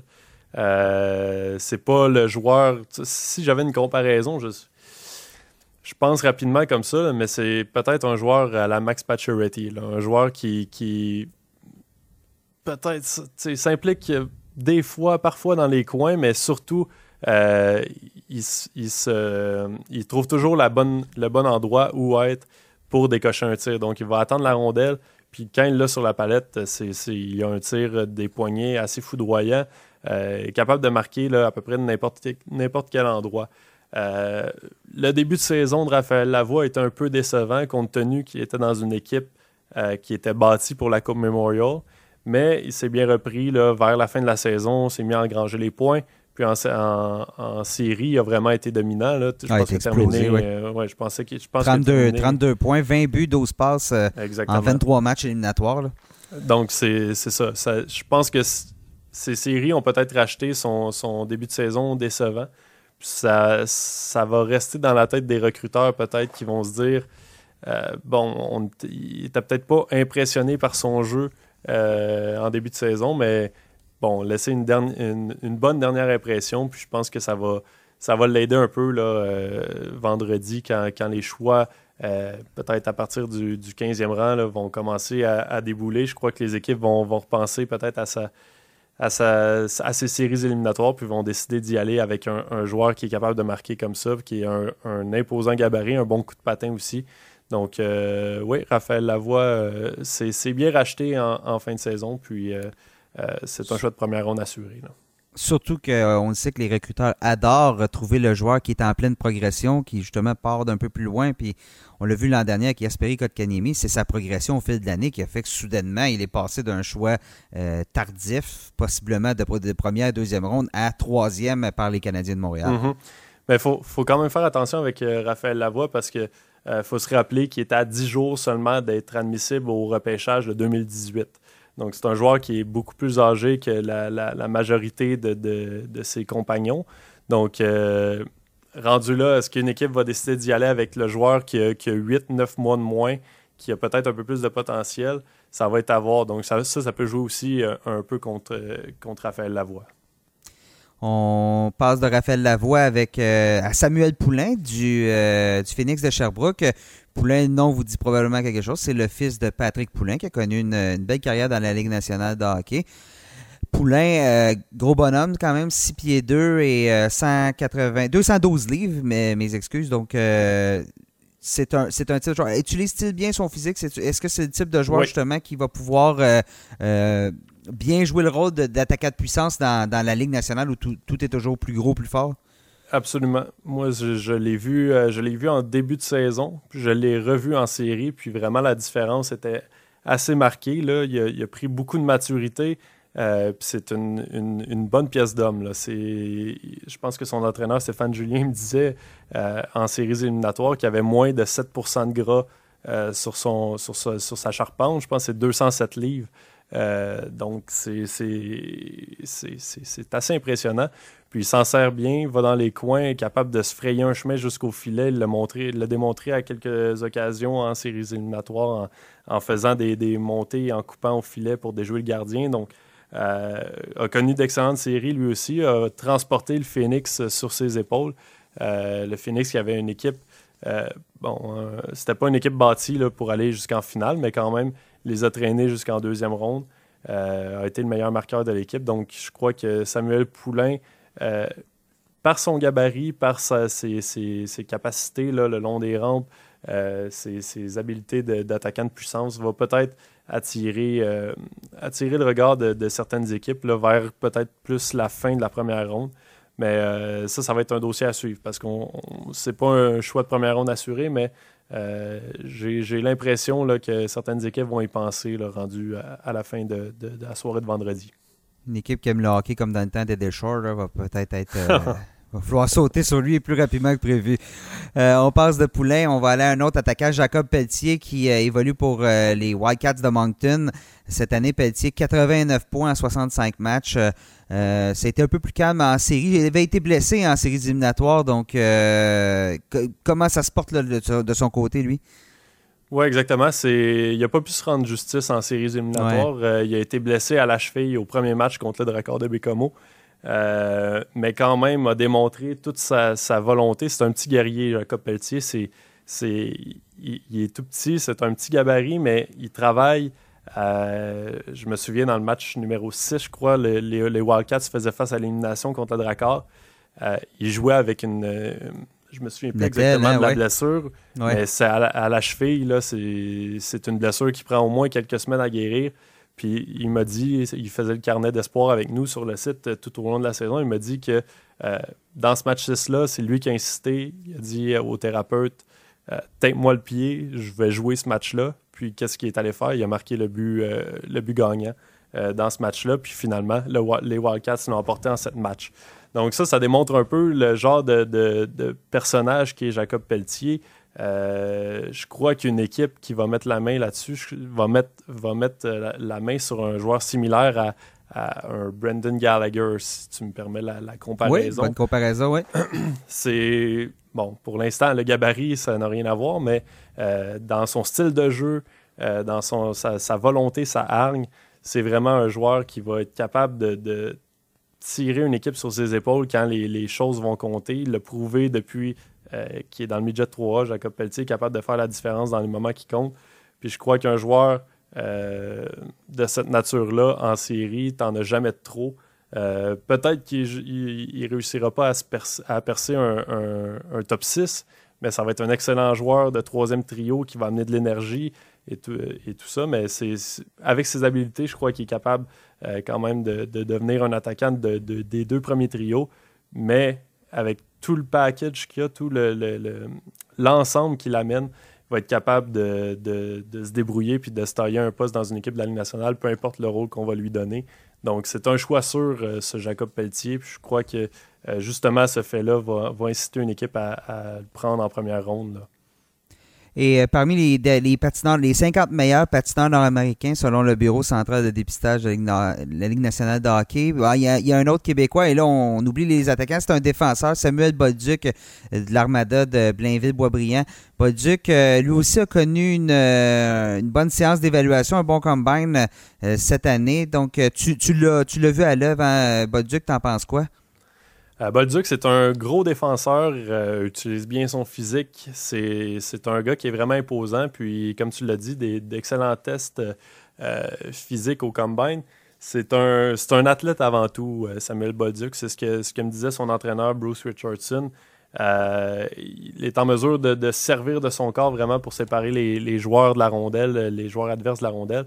c'est pas le joueur. Si j'avais une comparaison, je, pense rapidement comme ça, mais c'est peut-être un joueur à la Max Pacioretty, un joueur qui, peut-être s'implique des fois, parfois dans les coins, mais surtout euh, il, trouve toujours le bon endroit où être pour décocher un tir. Donc, il va attendre la rondelle, puis quand il l'a sur la palette, c'est, il a un tir des poignets assez foudroyant, euh, capable de marquer là, à peu près n'importe, quel endroit. Euh, le début de saison de Raphaël Lavoie est un peu décevant compte tenu qu'il était dans une équipe qui était bâtie pour la Coupe Memorial, mais il s'est bien repris là, vers la fin de la saison, s'est mis à engranger les points. Puis en, série, il a vraiment été dominant. Là. Je, pense terminé, euh, ouais, je pensais que, je pense 32, 32 points, 20 buts, 12 passes euh, en 23 matchs éliminatoires. Donc, c'est ça. Je pense que ces séries ont peut-être racheté son, son, début de saison décevant. ça, ça va rester dans la tête des recruteurs peut-être qui vont se dire euh, bon, on, il n'était peut-être pas impressionné par son jeu en début de saison, mais bon, laisser une, bonne dernière impression. Puis je pense que ça va, ça va l'aider un peu euh, vendredi quand, les choix, euh, peut-être à partir du, 15e rang, vont commencer à, débouler. Je crois que les équipes vont, repenser peut-être à, sa, séries éliminatoires, puis vont décider d'y aller avec un, joueur qui est capable de marquer comme ça, qui est un, imposant gabarit, un bon coup de patin aussi. Donc, euh, oui, Raphaël Lavoie, c'est bien racheté en, en, fin de saison. Puis, c'est un choix de première ronde assuré. Surtout qu'on euh, sait que les recruteurs adorent retrouver le joueur qui est en pleine progression, qui justement part d'un peu plus loin. Puis on l'a vu l'an dernier avec Yasperi Kotkaniemi, c'est sa progression au fil de l'année qui a fait que soudainement, il est passé d'un choix euh, tardif, possiblement de, première, deuxième ronde, à troisième par les Canadiens de Montréal. Mm-hmm. Mais il faut, quand même faire attention avec Raphaël Lavoie parce que faut se rappeler qu'il est à 10 jours seulement d'être admissible au repêchage de 2018. Donc, c'est un joueur qui est beaucoup plus âgé que la, majorité de, ses compagnons. Donc, euh, rendu là, est-ce qu'une équipe va décider d'y aller avec le joueur qui a, 8-9 mois de moins, qui a peut-être un peu plus de potentiel? Ça va être à voir. Donc, ça, ça, peut jouer aussi euh, un peu contre, contre Raphaël Lavoie. On passe de Raphaël Lavoie avec euh, à Samuel Poulain du Phoenix de Sherbrooke. Poulain, le nom vous dit probablement quelque chose. C'est le fils de Patrick Poulain qui a connu une, belle carrière dans la Ligue nationale de hockey. Poulain, euh, gros bonhomme quand même, 6 pieds 2 et 180, euh, 212 livres, mais mes excuses. Donc, euh, c'est un, c'est un type de joueur. Utilise-t-il bien son physique? Est-ce que c'est le type de joueur justement qui va pouvoir bien jouer le rôle d'attaquant de, puissance dans, la Ligue nationale où tout, tout est toujours plus gros, plus fort? Absolument. Moi, je, l'ai vu, euh, vu en début de saison, puis je l'ai revu en série, puis vraiment la différence était assez marquée. Il, a, pris beaucoup de maturité. Euh, c'est une, bonne pièce d'homme. Je pense que son entraîneur, Stéphane Julien, me disait euh, en séries éliminatoires qu'il avait moins de 7% de gras sur, son, sur, sa charpente. Je pense que c'est 207 livres. donc, c'est assez impressionnant. Puis il s'en sert bien, va dans les coins, est capable de se frayer un chemin jusqu'au filet. Il l'a démontré à quelques occasions en séries éliminatoires en, faisant des, des, montées, en coupant au filet pour déjouer le gardien. Donc, euh, a connu d'excellentes séries lui aussi, a transporté le Phoenix sur ses épaules. Euh, le Phoenix qui avait une équipe, euh, bon, c'était pas une équipe bâtie pour aller jusqu'en finale, mais quand même les a traînés jusqu'en deuxième ronde. a été le meilleur marqueur de l'équipe. Donc, je crois que Samuel Poulain, par son gabarit, par ses, capacités là, le long des rampes, ses, habiletés d'attaquant de, puissance, va peut-être attirer, euh, attirer le regard de, certaines équipes là, vers peut-être plus la fin de la première ronde. Mais euh, ça, ça va être un dossier à suivre parce qu'on c'est pas un choix de première ronde assuré, mais euh, j'ai l'impression que certaines équipes vont y penser là, rendu à, la fin de, la soirée de vendredi. Une équipe qui aime le hockey comme dans le temps des Deschores va peut-être être, (laughs) va falloir sauter sur lui plus rapidement que prévu. Euh, on passe de Poulain, on va aller à un autre attaquant, Jacob Pelletier, qui euh, évolue pour euh, les Wildcats de Moncton. Cette année, Pelletier, 89 points en 65 matchs. C'était un peu plus calme en série. Il avait été blessé en série éliminatoire, donc comment ça se porte de, son côté, lui? Oui, exactement. Il n'a pas pu se rendre justice en séries éliminatoires. il a été blessé à la cheville au premier match contre le Dracor de Bécomo. Euh, mais quand même a démontré toute sa, volonté. C'est un petit guerrier, Jacob Pelletier. C'est, c'est, il, est tout petit, c'est un petit gabarit, mais il travaille. Euh, je me souviens dans le match numéro 6, je crois, les, les, Wildcats faisaient face à l'élimination contre le Drakkar. Euh, il jouait avec une. je me souviens plus exactement de la blessure, mais c'est à, la, cheville. Là, c'est, c'est une blessure qui prend au moins quelques semaines à guérir. Puis il m'a dit, il faisait le carnet d'espoir avec nous sur le site euh, tout au long de la saison. Il m'a dit que euh, dans ce match 6-là, c'est lui qui a insisté. Il a dit au thérapeute euh, moi le pied, je vais jouer ce match-là. Puis qu'est-ce qu'il est allé faire Il a marqué le but, le but gagnant dans ce match-là. Puis finalement, les Wildcats l'ont emporté en sept matchs. Donc ça, ça démontre un peu le genre de, de personnage qui est Jacob Pelletier. Euh, je crois qu'une équipe qui va mettre la main là-dessus va mettre, va mettre euh, la, main sur un joueur similaire à, un Brendan Gallagher, si tu me permets la, comparaison. Oui, bonne comparaison, oui. C'est, bon, pour l'instant, le gabarit, ça n'a rien à voir, mais euh, dans son style de jeu, dans son, sa, volonté, sa hargne, c'est vraiment un joueur qui va être capable de, tirer une équipe sur ses épaules quand les, les choses vont compter. Il l'a prouvé depuis euh, qui est dans le midget 3A, Jacob Pelletier, capable de faire la différence dans les moments qui comptent. Puis je crois qu'un joueur euh, de cette nature-là en série, t'en as jamais trop. Euh, peut-être qu'il ne réussira pas à, percer, un, top 6, mais ça va être un excellent joueur de troisième trio qui va amener de l'énergie et tout, ça. Mais c'est, avec ses habiletés, je crois qu'il est capable quand même de, devenir un attaquant de, des deux premiers trios. Mais avec tout le package qu'il a, tout l'ensemble le, qu'il amène, va être capable de, se débrouiller puis de se tailler un poste dans une équipe de la Ligue nationale, peu importe le rôle qu'on va lui donner. Donc, c'est un choix sûr, euh, ce Jacob Pelletier. je crois que euh, justement, ce fait-là va, inciter une équipe à, le prendre en première ronde. Et euh, parmi les, patineurs, les 50 meilleurs patineurs nord-américains, selon le Bureau central de dépistage de la Ligue, nationale de hockey, ben, il y, a, un autre Québécois, et là, on, oublie les attaquants, c'est un défenseur, Samuel Bolduc, euh, de l'Armada de Blainville-Boisbriand. Bolduc, euh, lui aussi a connu une, bonne séance d'évaluation, un bon combine cette année. Donc, tu, tu l'as vu à l'œuvre, hein, Bolduc, t'en penses quoi? Euh, Bolduc, c'est un gros défenseur, euh, utilise bien son physique. C'est un gars qui est vraiment imposant. Puis, comme tu l'as dit, d'excellents tests euh, physiques au combine. C'est un, un athlète avant tout, Samuel Bolduc. C'est ce que, ce que me disait son entraîneur, Bruce Richardson. il est en mesure de, de, servir de son corps vraiment pour séparer les, les, joueurs de la rondelle, les joueurs adverses de la rondelle.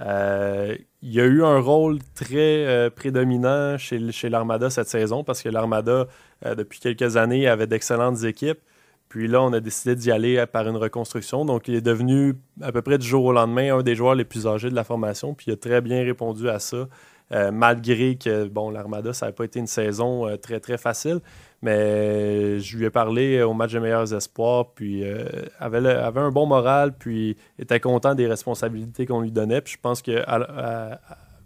Euh, il y a eu un rôle très euh, prédominant chez, l'Armada cette saison parce que l'Armada, euh, depuis quelques années, avait d'excellentes équipes. Puis là, on a décidé d'y aller par une reconstruction. Donc, il est devenu à peu près du jour au lendemain un des joueurs les plus âgés de la formation. Puis il a très bien répondu à ça, malgré que bon, l'Armada, ça n'a pas été une saison très, très facile. Mais je lui ai parlé au match des meilleurs espoirs, puis euh, avait, avait un bon moral, puis était content des responsabilités qu'on lui donnait. Puis je pense que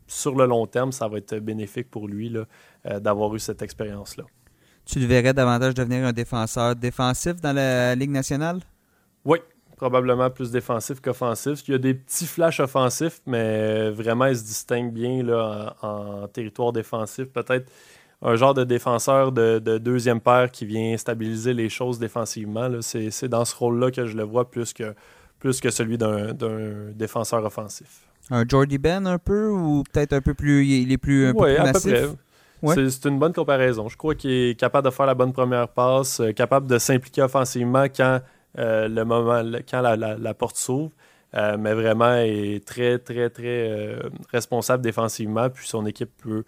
sur le long terme, ça va être bénéfique pour lui. Là. d'avoir eu cette expérience-là. Tu le verrais davantage devenir un défenseur défensif dans la Ligue nationale? Oui, probablement plus défensif qu'offensif. Il y a des petits flashs offensifs, mais vraiment, il se distingue bien là, en, territoire défensif. Peut-être un genre de défenseur de, deuxième paire qui vient stabiliser les choses défensivement. C'est dans ce rôle-là que je le vois plus que, plus que celui d'un défenseur offensif. Un Jordy Ben un peu ou peut-être un peu plus il est plus, un peu plus massif? à peu près. C'est une bonne comparaison. Je crois qu'il est capable de faire la bonne première passe, euh, capable de s'impliquer offensivement quand euh, le moment, quand la, porte s'ouvre. Euh, mais vraiment est très, très, très responsable défensivement. Puis son équipe peut,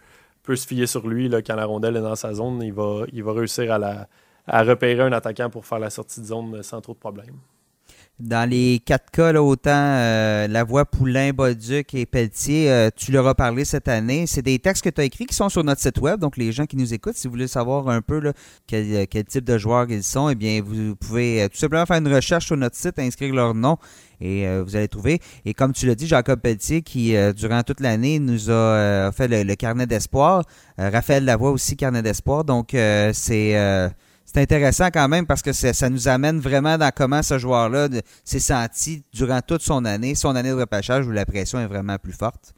peut se fier sur lui là, quand la rondelle est dans sa zone. Il va, il va réussir à, la, à repérer un attaquant pour faire la sortie de zone sans trop de problèmes. Dans les quatre cas, autant euh, la voix Poulain, Bolduc et Pelletier, euh, tu leur as parlé cette année. C'est des textes que tu as écrits qui sont sur notre site web. Donc, les gens qui nous écoutent, si vous voulez savoir un peu euh, quel, type de joueurs ils sont, eh bien, vous pouvez tout simplement faire une recherche sur notre site, inscrire leur nom et vous allez trouver. Et comme tu l'as dit, Jacob Pelletier, qui durant toute l'année nous a fait le, le carnet d'espoir. Raphaël Lavoie aussi, carnet d'espoir. Donc, c'est c'est intéressant quand même parce que ça nous amène vraiment dans comment ce joueur-là s'est senti durant toute son année, son année de repêchage où la pression est vraiment plus forte.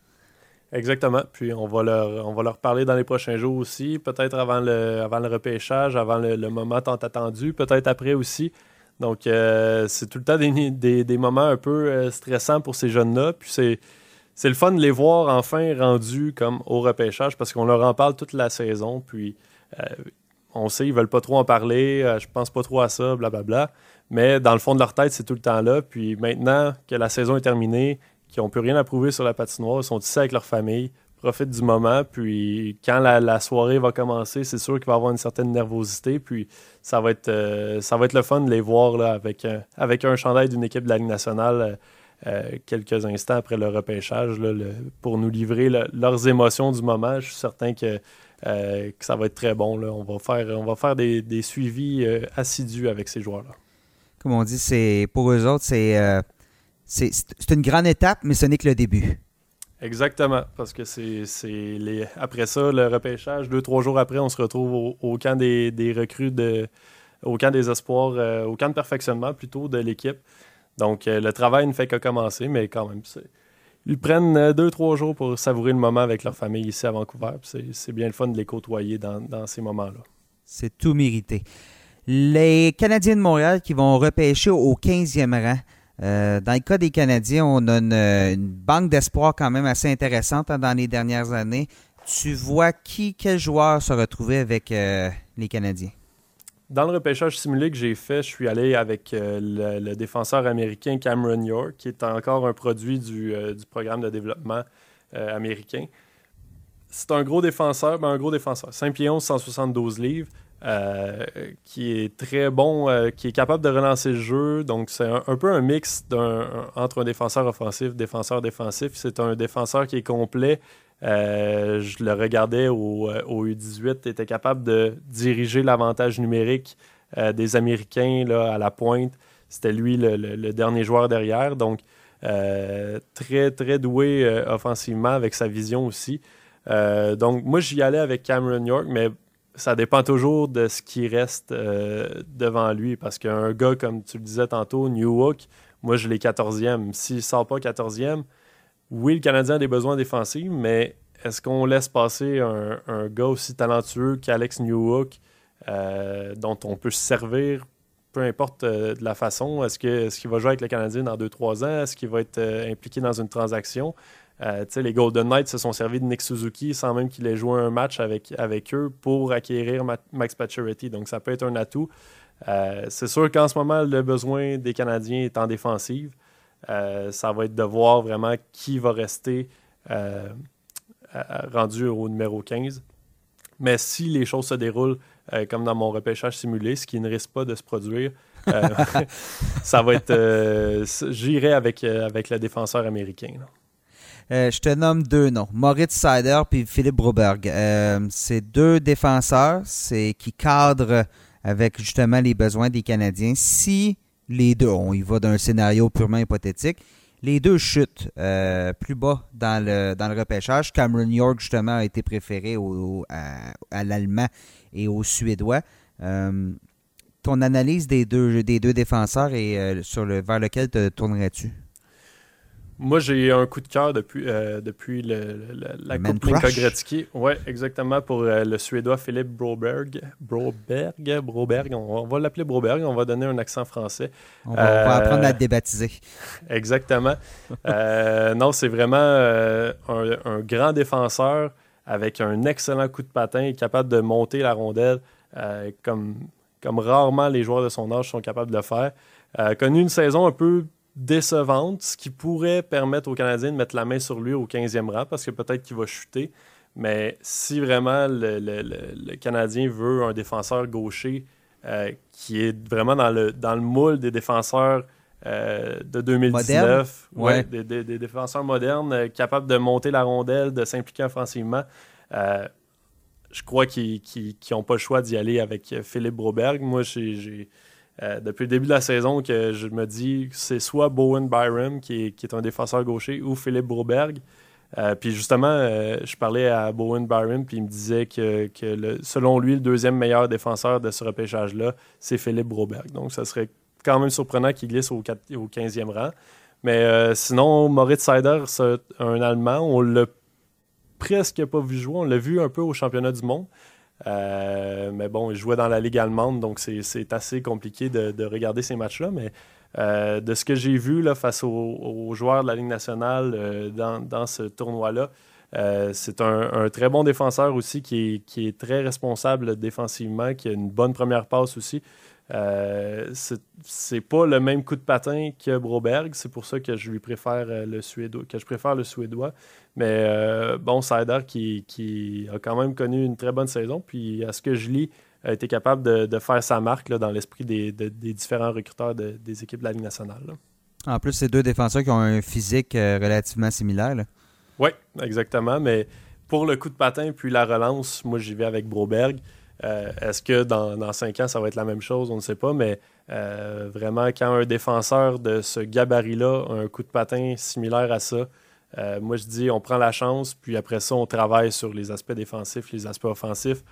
Exactement. Puis on va leur, on va leur parler dans les prochains jours aussi, peut-être avant le, avant le repêchage, avant le, moment tant attendu, peut-être après aussi. Donc euh, c'est tout le temps des, des, moments un peu euh, stressants pour ces jeunes-là. Puis c'est, c'est le fun de les voir enfin rendus comme au repêchage parce qu'on leur en parle toute la saison. Puis euh, on sait, ils veulent pas trop en parler, euh, je pense pas trop à ça, blablabla. Mais dans le fond de leur tête, c'est tout le temps là. Puis maintenant que la saison est terminée, qu'ils n'ont plus rien à prouver sur la patinoire, ils sont ici avec leur famille, profitent du moment. Puis quand la, soirée va commencer, c'est sûr qu'il va avoir une certaine nervosité. Puis ça va être, euh, ça va être le fun de les voir avec, un, avec un chandail d'une équipe de la Ligue nationale. Euh, quelques instants après le repêchage pour nous livrer leurs émotions du moment. Je suis certain que euh, que ça va être très bon. Là. On va faire, on va faire des, suivis euh, assidus avec ces joueurs-là. Comme on dit, c'est pour eux autres, euh, c'est c'est une grande étape, mais ce n'est que le début. Exactement, parce que c'est les après ça, le repêchage, deux, trois jours après, on se retrouve au, camp des, des, recrues, de, au camp des espoirs, au camp de perfectionnement plutôt de l'équipe. Donc, le travail ne fait que commencer, mais quand même, c'est ils prennent euh, deux, trois jours pour savourer le moment avec leur famille ici à Vancouver. C'est bien le fun de les côtoyer dans, ces moments-là. C'est tout mérité. Les Canadiens de Montréal qui vont repêcher au 15e rang. Euh, dans le cas des Canadiens, on a une, banque d'espoir quand même assez intéressante hein, dans les dernières années. Tu vois qui, quel joueur se retrouver avec euh, les Canadiens? Dans le repêchage simulé que j'ai fait, je suis allé avec euh, le, défenseur américain Cameron York, qui est encore un produit du, euh, programme de développement euh, américain. C'est un gros défenseur, ben un gros défenseur, 5 pieds 11, 172 livres, qui est très bon, qui est capable de relancer le jeu. Donc, c'est un, peu un mix entre un défenseur offensif, défenseur défensif. C'est un défenseur qui est complet, euh, je le regardais au, euh, U18, était capable de diriger l'avantage numérique euh, des Américains à la pointe. C'était lui le, dernier joueur derrière. Donc, très, très doué offensivement avec sa vision aussi. donc, moi, j'y allais avec Cameron York, mais ça dépend toujours de ce qui reste devant lui. Parce qu'un gars, comme tu le disais tantôt, New Hook, moi, je l'ai 14e. S'il ne sort pas 14e, oui, le Canadien a des besoins défensifs, mais est-ce qu'on laisse passer un, gars aussi talentueux qu'Alex Newhook, euh, dont on peut se servir, peu importe euh, de la façon? Est-ce qu'il est va jouer avec le Canadien dans 2-3 ans? Est-ce qu'il va être euh, impliqué dans une transaction? les Golden Knights se sont servis de Nick Suzuki sans même qu'il ait joué un match avec, avec eux pour acquérir Max Pacioretty. Donc, ça peut être un atout. C'est sûr qu'en ce moment, le besoin des Canadiens est en défensive. Euh, ça va être de voir vraiment qui va rester euh, rendu au numéro 15. Mais si les choses se déroulent euh, comme dans mon repêchage simulé, ce qui ne risque pas de se produire, (laughs) ça va être. J'irai avec, avec le défenseur américain. je te nomme deux noms, Moritz Seider puis Philippe Broberg. c'est deux défenseurs c'est, qui cadrent avec justement les besoins des Canadiens. Si les deux. On y va d'un scénario purement hypothétique. Les deux chutent euh, plus bas dans le, dans le repêchage. Cameron York, justement, a été préféré au, à, l'Allemand et au Suédois. Euh, ton analyse des deux, des deux défenseurs et euh, sur le, vers lequel te tournerais-tu? Moi, j'ai un coup de cœur depuis, euh, depuis le, la Coupe Linka Gretzky. Oui, exactement, pour euh, le Suédois Philippe Broberg. Broberg, Broberg, on, va l'appeler Broberg, on va donner un accent français. On va, apprendre à le débaptiser. Exactement. (laughs) non, c'est vraiment un, un, grand défenseur avec un excellent coup de patin, capable de monter la rondelle comme comme rarement les joueurs de son âge sont capables de le faire. connu une saison un peu décevante, ce qui pourrait permettre aux Canadiens de mettre la main sur lui au 15e rang, parce que peut-être qu'il va chuter. Mais si vraiment le, Canadien veut un défenseur gaucher euh, qui est vraiment dans le, dans le moule des défenseurs euh, de 2019, ouais, des, défenseurs modernes, euh, capables de monter la rondelle, de s'impliquer offensivement, je crois qu'ils n'ont pas le choix d'y aller avec Philippe Broberg. Moi, j'ai euh, depuis le début de la saison que je me dis que c'est soit Bowen Byram, qui est, un défenseur gaucher, ou Philippe Broberg. Euh, puis justement, je parlais à Bowen Byram, puis il me disait que, selon lui, le deuxième meilleur défenseur de ce repêchage-là, c'est Philippe Broberg. Donc, ça serait quand même surprenant qu'il glisse au, au 15e rang. Mais sinon, Moritz Seider, c'est un Allemand. On l'a presque pas vu jouer. On l'a vu un peu au championnat du monde. Euh, mais bon, il jouait dans la Ligue allemande, donc c'est assez compliqué de, regarder ces matchs-là. Mais euh, de ce que j'ai vu là, face aux, joueurs de la Ligue nationale euh, dans, ce tournoi-là, c'est un, très bon défenseur aussi qui est, très responsable défensivement, qui a une bonne première passe aussi. C'est pas le même coup de patin que Broberg, c'est pour ça que je lui préfère le suédois, que je préfère le suédois. Mais euh, bon, Sider qui, a quand même connu une très bonne saison. Puis à ce que je lis, a été capable de, faire sa marque dans l'esprit des, différents recruteurs des équipes de la Ligue nationale. En plus, c'est deux défenseurs qui ont un physique euh, relativement similaire. Oui, exactement. Mais pour le coup de patin puis la relance, moi j'y vais avec Broberg. Euh, est-ce que dans, cinq ans, ça va être la même chose? On ne sait pas, mais vraiment, quand un défenseur de ce gabarit-là a un coup de patin similaire à ça, euh, moi, je dis, on prend la chance, puis après ça, on travaille sur les aspects défensifs, les aspects offensifs,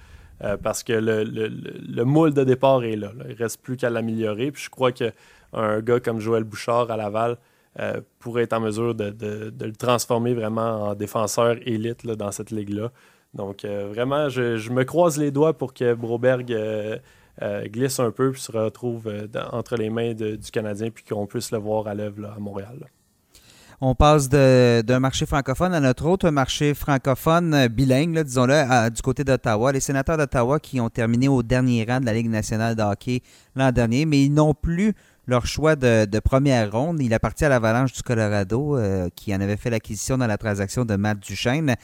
euh, parce que le, moule de départ est là. Il ne reste plus qu'à l'améliorer. Puis je crois qu'un gars comme Joël Bouchard à Laval euh, pourrait être en mesure de, le transformer vraiment en défenseur élite dans cette ligue-là. Donc, vraiment, je, me croise les doigts pour que Broberg glisse un peu puis se retrouve entre les mains du Canadien, puis qu'on puisse le voir à l'œuvre à Montréal. On passe d'un marché francophone à notre autre marché francophone euh, bilingue, disons-le, du côté d'Ottawa. Les sénateurs d'Ottawa qui ont terminé au dernier rang de la Ligue nationale de hockey l'an dernier, mais ils n'ont plus leur choix de, première ronde. Il appartient à l'Avalanche du Colorado euh, qui en avait fait l'acquisition dans la transaction de Matt Duchesne.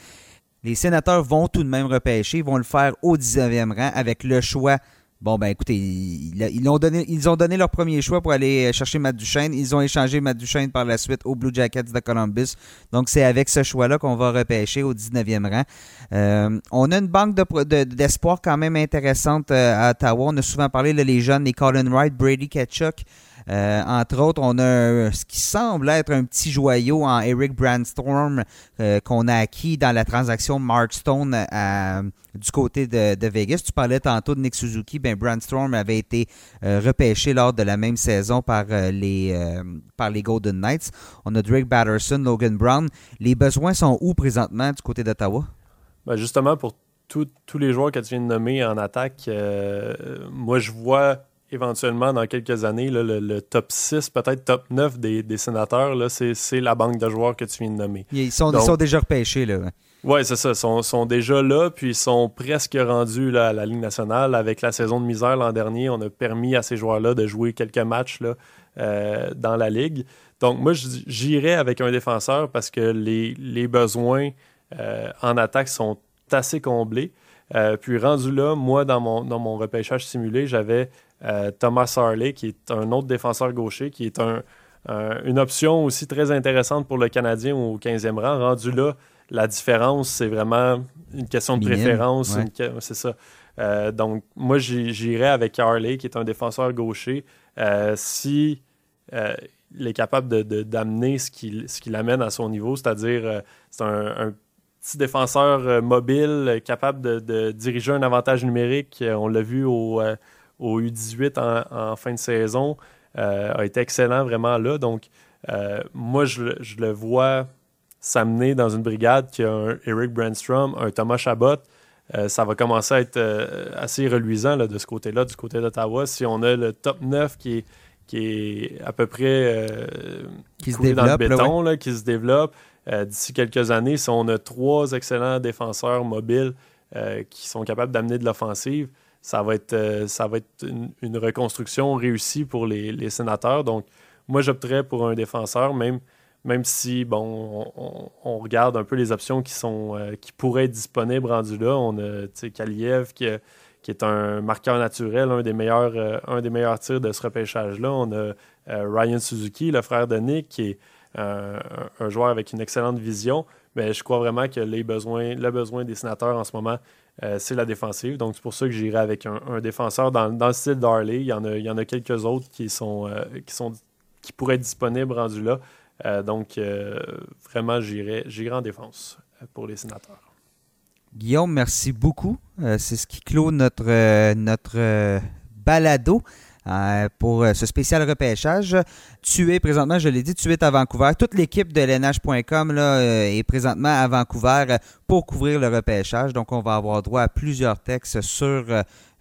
Les sénateurs vont tout de même repêcher, ils vont le faire au 19e rang avec le choix Bon, ben écoutez, ils, ont donné, leur premier choix pour aller chercher Matt Duchesne. Ils ont échangé Matt Duchesne par la suite aux Blue Jackets de Columbus. Donc, c'est avec ce choix-là qu'on va repêcher au 19e rang. Euh, on a une banque d'espoir quand même intéressante euh, à Ottawa. On a souvent parlé, là, les jeunes, les Colin Wright, Brady Ketchuk. Euh, entre autres, on a ce qui semble être un petit joyau en Eric Brandstorm euh, qu'on a acquis dans la transaction Mark Stone du côté de, Vegas. Tu parlais tantôt de Nick Suzuki. Ben, Brandstorm avait été euh, repêché lors de la même saison par, les, par les Golden Knights. On a Drake Batterson, Logan Brown. Les besoins sont où présentement du côté d'Ottawa? Ben justement, pour tous les joueurs que tu viens de nommer en attaque, moi, je vois éventuellement, dans quelques années, le, top 6, peut-être top 9 des, sénateurs, c'est la banque de joueurs que tu viens de nommer. Ils sont, déjà repêchés. Là. Oui, c'est ça. Ils sont, sont, déjà là, puis ils sont presque rendus là, à la Ligue nationale. Avec la saison de misère l'an dernier, on a permis à ces joueurs-là de jouer quelques matchs là, euh, dans la Ligue. Donc, moi, j'irais avec un défenseur parce que les, besoins euh, en attaque sont assez comblés. Euh, puis rendu là, moi, dans mon, dans mon repêchage simulé, j'avais euh, Thomas Harley, qui est un autre défenseur gaucher, qui est un, une option aussi très intéressante pour le Canadien au 15e rang. Rendu là, la différence, c'est vraiment une question de préférence. C'est ça. Euh, donc, moi, j'irais avec Harley, qui est un défenseur gaucher. si est capable d'amener ce qui, ce qui l'amène à son niveau, c'est-à-dire c'est un, petit défenseur mobile, capable de, diriger un avantage numérique. On l'a vu au, au U18 en, fin de saison, a été excellent vraiment là. Donc, moi, je, je, le vois s'amener dans une brigade qui a un Eric Brandstrom, un Thomas Chabot. Euh, ça va commencer à être euh, assez reluisant de ce côté-là, du côté d'Ottawa. Si on a le top 9 qui est, qui est à peu près euh, qui se développe, dans le béton, qui se développe, d'ici quelques années, si on a trois excellents défenseurs mobiles qui sont capables d'amener de l'offensive, ça va être, ça va être une, reconstruction réussie pour les, les sénateurs. Donc, moi, j'opterais pour un défenseur, même même si, bon, on, regarde un peu les options qui sont euh, qui pourraient être disponibles rendu là. On a Kaliev qui, qui, est un marqueur naturel, un des meilleurs, euh, un des meilleurs tirs de ce repêchage-là. On a euh, Ryan Suzuki, le frère de Nick, qui est un, joueur avec une excellente vision. Mais je crois vraiment que les besoins, le besoin des sénateurs en ce moment, c'est la défensive. Donc, c'est pour ça que j'irai avec un, défenseur dans, dans, le style d'Harley. Il y en a, il y en a quelques autres qui sont, qui sont qui pourraient être disponibles rendus là. Euh, donc, euh, vraiment, j'irai en défense euh, pour les sénateurs. Guillaume, merci beaucoup. C'est ce qui clôt notre, notre balado. Pour ce spécial repêchage. Tu es présentement, je l'ai dit, tu es à Vancouver. Toute l'équipe de LNH.com est présentement à Vancouver pour couvrir le repêchage. Donc, on va avoir droit à plusieurs textes sur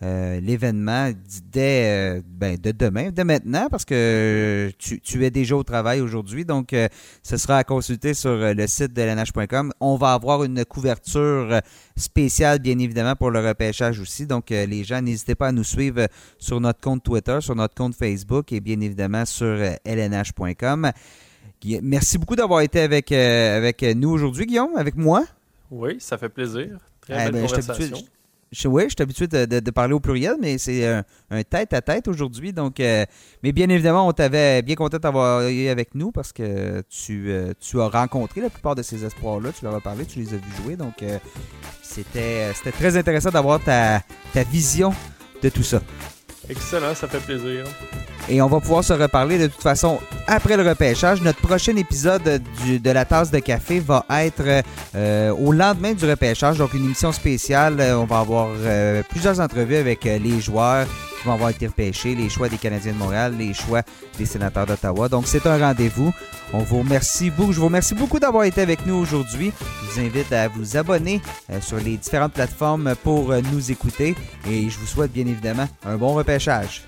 euh, l'événement dès euh, ben, de demain, de maintenant, parce que tu, es déjà au travail aujourd'hui. Donc, euh, ce sera à consulter sur le site de lnh.com. On va avoir une couverture spéciale, bien évidemment, pour le repêchage aussi. Donc, les gens, n'hésitez pas à nous suivre sur notre compte Twitter, sur notre compte Facebook et bien évidemment sur lnh.com. Merci beaucoup d'avoir été avec, avec nous aujourd'hui, Guillaume, avec moi. Oui, ça fait plaisir. Très eh belle ben, conversation. Je, oui, je suis habitué de, parler au pluriel, mais c'est un, tête-à-tête aujourd'hui. Donc, euh, mais bien évidemment, on t'avait bien content d'avoir eu avec nous parce que tu, euh, tu as rencontré la plupart de ces espoirs-là. Tu leur as parlé, tu les as vus jouer. Donc, euh, c'était très intéressant d'avoir ta, ta vision de tout ça. Excellent, ça fait plaisir. Et on va pouvoir se reparler de toute façon après le repêchage. Notre prochain épisode de la tasse de café va être euh, au lendemain du repêchage, donc une émission spéciale. Euh, on va avoir euh, plusieurs entrevues avec les joueurs qui vont avoir été repêchés, les choix des Canadiens de Montréal, les choix des sénateurs d'Ottawa. Donc c'est un rendez-vous. On vous remercie beaucoup. Je vous remercie beaucoup d'avoir été avec nous aujourd'hui. Je vous invite à vous abonner sur les différentes plateformes pour nous écouter et je vous souhaite bien évidemment un bon repêchage.